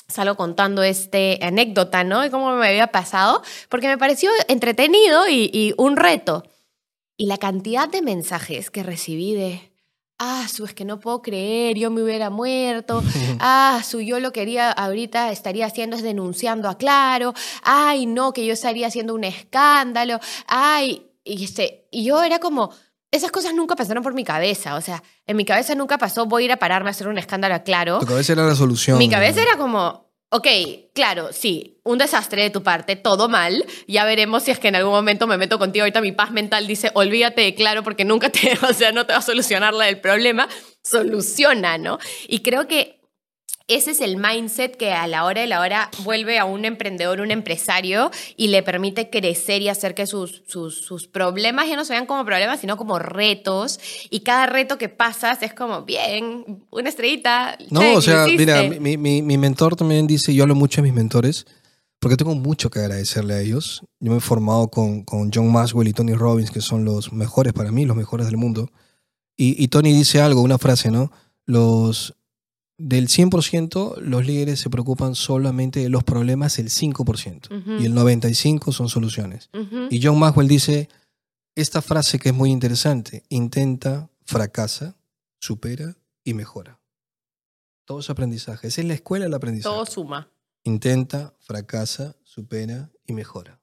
Speaker 1: salgo contando este anécdota, ¿no? De cómo me había pasado, porque me pareció entretenido y, y un reto. Y la cantidad de mensajes que recibí de, ah, su, es que no puedo creer, yo me hubiera muerto, ah, su, yo lo quería, ahorita estaría haciendo es denunciando a Claro, ay, no, que yo estaría haciendo un escándalo, ay, y, este, y yo era como, esas cosas nunca pasaron por mi cabeza, o sea, en mi cabeza nunca pasó, voy a ir a pararme a hacer un escándalo a Claro.
Speaker 2: Tu cabeza era la solución.
Speaker 1: Mi cabeza era como, ok, claro, sí, un desastre de tu parte, todo mal. Ya veremos si es que en algún momento me meto contigo. Ahorita mi paz mental dice, olvídate claro porque nunca te, o sea, no te va a solucionar la del problema. Soluciona, ¿no? Y creo que ese es el mindset que a la hora de la hora vuelve a un emprendedor, un empresario y le permite crecer y hacer que sus, sus, sus problemas ya no se vean como problemas, sino como retos. Y cada reto que pasas es como, bien, una estrellita.
Speaker 2: No, o sea, mira, mi- mi mentor también dice, yo hablo mucho de mis mentores, porque tengo mucho que agradecerle a ellos. Yo me he formado con, con John Maxwell y Tony Robbins, que son los mejores para mí, los mejores del mundo. Y, y Tony dice algo, una frase, ¿no? Los, del 100%, los líderes se preocupan solamente de los problemas el 5%,
Speaker 1: Ujú.
Speaker 2: y el 95% son soluciones. Y John Maxwell dice esta frase que es muy interesante, intenta, fracasa, supera y mejora. Todo es aprendizaje. Esa es la escuela del aprendizaje.
Speaker 1: Todo suma.
Speaker 2: Intenta, fracasa, supera y mejora.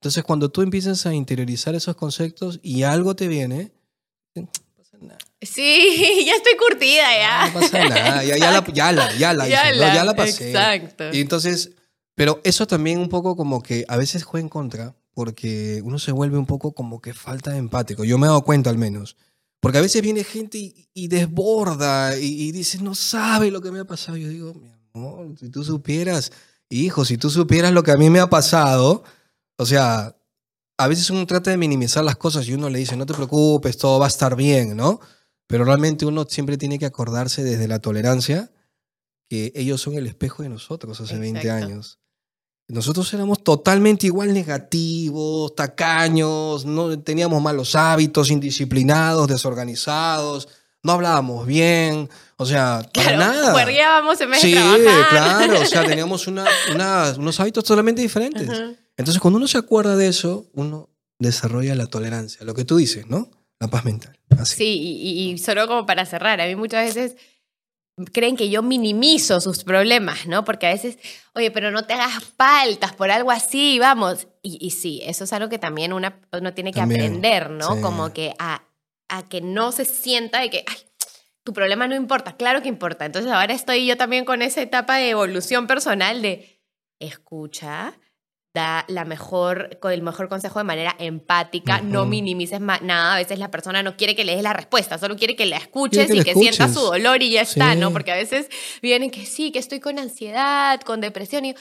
Speaker 2: Entonces, cuando tú empiezas a interiorizar esos conceptos y algo te viene, nada.
Speaker 1: Sí, ya estoy curtida ya.
Speaker 2: No pasa nada. Ya, ya la, ya la, ya la, hice, ¿no? ya la pasé.
Speaker 1: Exacto.
Speaker 2: Y entonces, pero eso también un poco como que a veces juega en contra porque uno se vuelve un poco como que falta de empático. Yo me he dado cuenta al menos. Porque a veces viene gente y, y desborda y, y dice, no sabe lo que me ha pasado. Yo digo, mi amor, si tú supieras, hijo, si tú supieras lo que a mí me ha pasado, o sea, a veces uno trata de minimizar las cosas y uno le dice, no te preocupes, todo va a estar bien, ¿no? Pero realmente uno siempre tiene que acordarse desde la tolerancia que ellos son el espejo de nosotros hace 20
Speaker 1: Exacto.
Speaker 2: años. nosotros éramos totalmente igual negativos, tacaños, no teníamos malos hábitos, indisciplinados, desorganizados, no hablábamos bien, o sea, para
Speaker 1: Claro,
Speaker 2: nada.
Speaker 1: juergueábamos en vez
Speaker 2: Sí,
Speaker 1: de trabajar.
Speaker 2: claro, o sea, teníamos una- una- unos hábitos totalmente diferentes.
Speaker 1: Ujú.
Speaker 2: Entonces, cuando uno se acuerda de eso, uno desarrolla la tolerancia, lo que tú dices, ¿no? La paz mental. Así.
Speaker 1: Sí, y, solo como para cerrar, a mí muchas veces creen que yo minimizo sus problemas, ¿no? Porque a veces, oye, pero no te hagas paltas por algo así, vamos. Y, y sí, eso es algo que también una, uno tiene que
Speaker 2: También,
Speaker 1: aprender, ¿no?
Speaker 2: sí.
Speaker 1: Como que a, a que no se sienta de que, ay, tu problema no importa, claro que importa. Entonces ahora estoy yo también con esa etapa de evolución personal de escucha, da la mejor, el mejor consejo de manera empática, no minimices nada. A veces la persona no quiere que le des la respuesta, solo quiere que la escuches
Speaker 2: que
Speaker 1: y que sienta su dolor y ya está. ¿no? Porque a veces vienen que sí, que estoy con ansiedad, con depresión y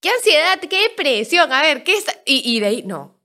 Speaker 1: ¿qué ansiedad? ¿Qué depresión? A ver, ¿qué es? Y, y de ahí, no.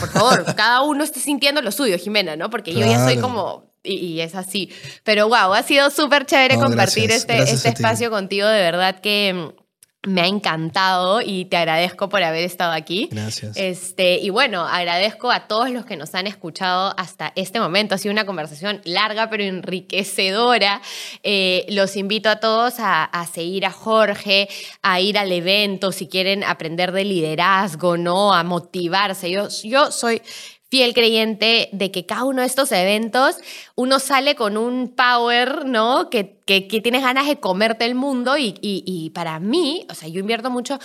Speaker 1: Por favor, cada uno está sintiendo lo suyo, Jimena, ¿no? Porque yo ya soy como y, y es así. Pero wow, ha sido súper chévere
Speaker 2: No,
Speaker 1: compartir
Speaker 2: gracias,
Speaker 1: este,
Speaker 2: gracias
Speaker 1: este espacio contigo. De verdad que mm, me ha encantado y te agradezco por haber estado aquí.
Speaker 2: Gracias.
Speaker 1: Este, y bueno, agradezco a todos los que nos han escuchado hasta este momento. Ha sido una conversación larga pero enriquecedora. Eh, los invito a todos a, a seguir a Jorge, a ir al evento si quieren aprender de liderazgo, ¿no? A motivarse. Yo, yo soy fiel creyente de que cada uno de estos eventos uno sale con un power, ¿no? Que, que, tienes ganas de comerte el mundo y, y, y para mí, o sea, yo invierto mucho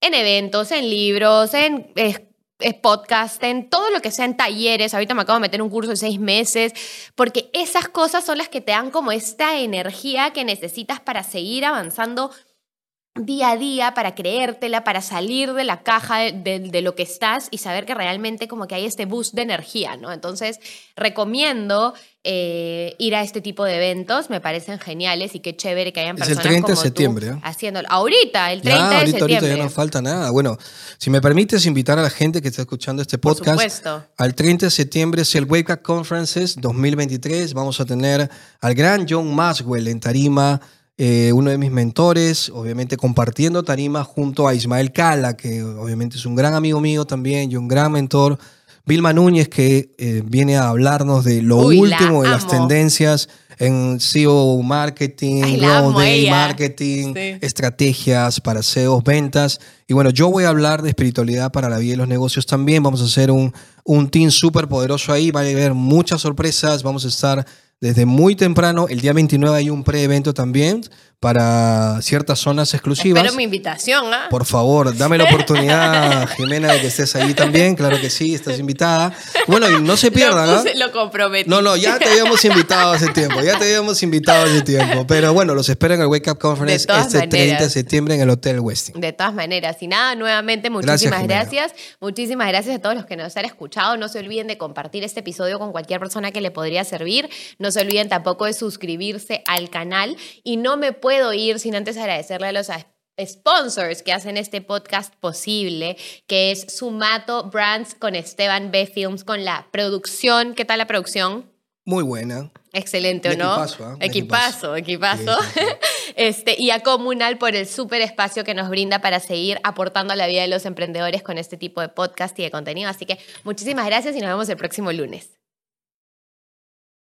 Speaker 1: en eventos, en libros, en eh, eh, podcast, en todo lo que sea, en talleres. Ahorita me acabo de meter un curso de seis meses, porque esas cosas son las que te dan como esta energía que necesitas para seguir avanzando día a día para creértela, para salir de la caja de, de- de lo que estás y saber que realmente como que hay este boost de energía, ¿no? Entonces, recomiendo eh, ir a este tipo de eventos, me parecen geniales y qué chévere que hayan
Speaker 2: Es el
Speaker 1: personas
Speaker 2: 30 de
Speaker 1: como tú
Speaker 2: septiembre, ¿eh?
Speaker 1: haciéndolo. Ahorita, el 30
Speaker 2: Ya,
Speaker 1: de septiembre.
Speaker 2: ahorita ya no falta nada. Bueno, si me permites invitar a la gente que está escuchando este podcast, al 30 de septiembre es el Wake Up Conferences 2023. Vamos a tener al gran John Maswell en tarima, eh, uno de mis mentores, obviamente compartiendo tarima junto a Ismael Cala, que obviamente es un gran amigo mío también y un gran mentor. Vilma Núñez, que eh, viene a hablarnos de lo
Speaker 1: Uy, la
Speaker 2: último de las tendencias en SEO marketing,
Speaker 1: Ay,
Speaker 2: growth day marketing,
Speaker 1: Sí.
Speaker 2: estrategias para SEOs, ventas. Y bueno, yo voy a hablar de espiritualidad para la vida y los negocios también. Vamos a hacer un, un team súper poderoso ahí. Va a haber muchas sorpresas. Vamos a estar desde muy temprano. El día 29 hay un pre-evento también para ciertas zonas exclusivas.
Speaker 1: Espero mi invitación, ¿ah?
Speaker 2: Por favor, dame la oportunidad, Jimena, de que estés ahí también. Claro que sí, estás invitada. Bueno, y no se pierdan,
Speaker 1: lo,
Speaker 2: ¿ah?
Speaker 1: lo comprometí.
Speaker 2: No, no, ya te habíamos invitado hace tiempo, ya te habíamos invitado hace tiempo. Pero bueno, los espero en el Wake Up Conference este 30 de
Speaker 1: maneras.
Speaker 2: septiembre en el Hotel Westin.
Speaker 1: De todas maneras, y nada, nuevamente
Speaker 2: Gracias,
Speaker 1: muchísimas
Speaker 2: Jimena.
Speaker 1: gracias, Muchísimas gracias a todos los que nos han escuchado. No se olviden de compartir este episodio con cualquier persona que le podría servir. No se olviden tampoco de suscribirse al canal. Y no me puedo ir sin antes agradecerle a los sponsors que hacen este podcast posible, que es Sumato Brands con Esteban B. Films, con la producción. ¿Qué tal la producción?
Speaker 2: Muy buena.
Speaker 1: Excelente, ¿o no?
Speaker 2: equipazo. Un
Speaker 1: Equipazo, equipazo. Este, y a Comunal por el súper espacio que nos brinda para seguir aportando a la vida de los emprendedores con este tipo de podcast y de contenido. Así que muchísimas gracias y nos vemos el próximo lunes.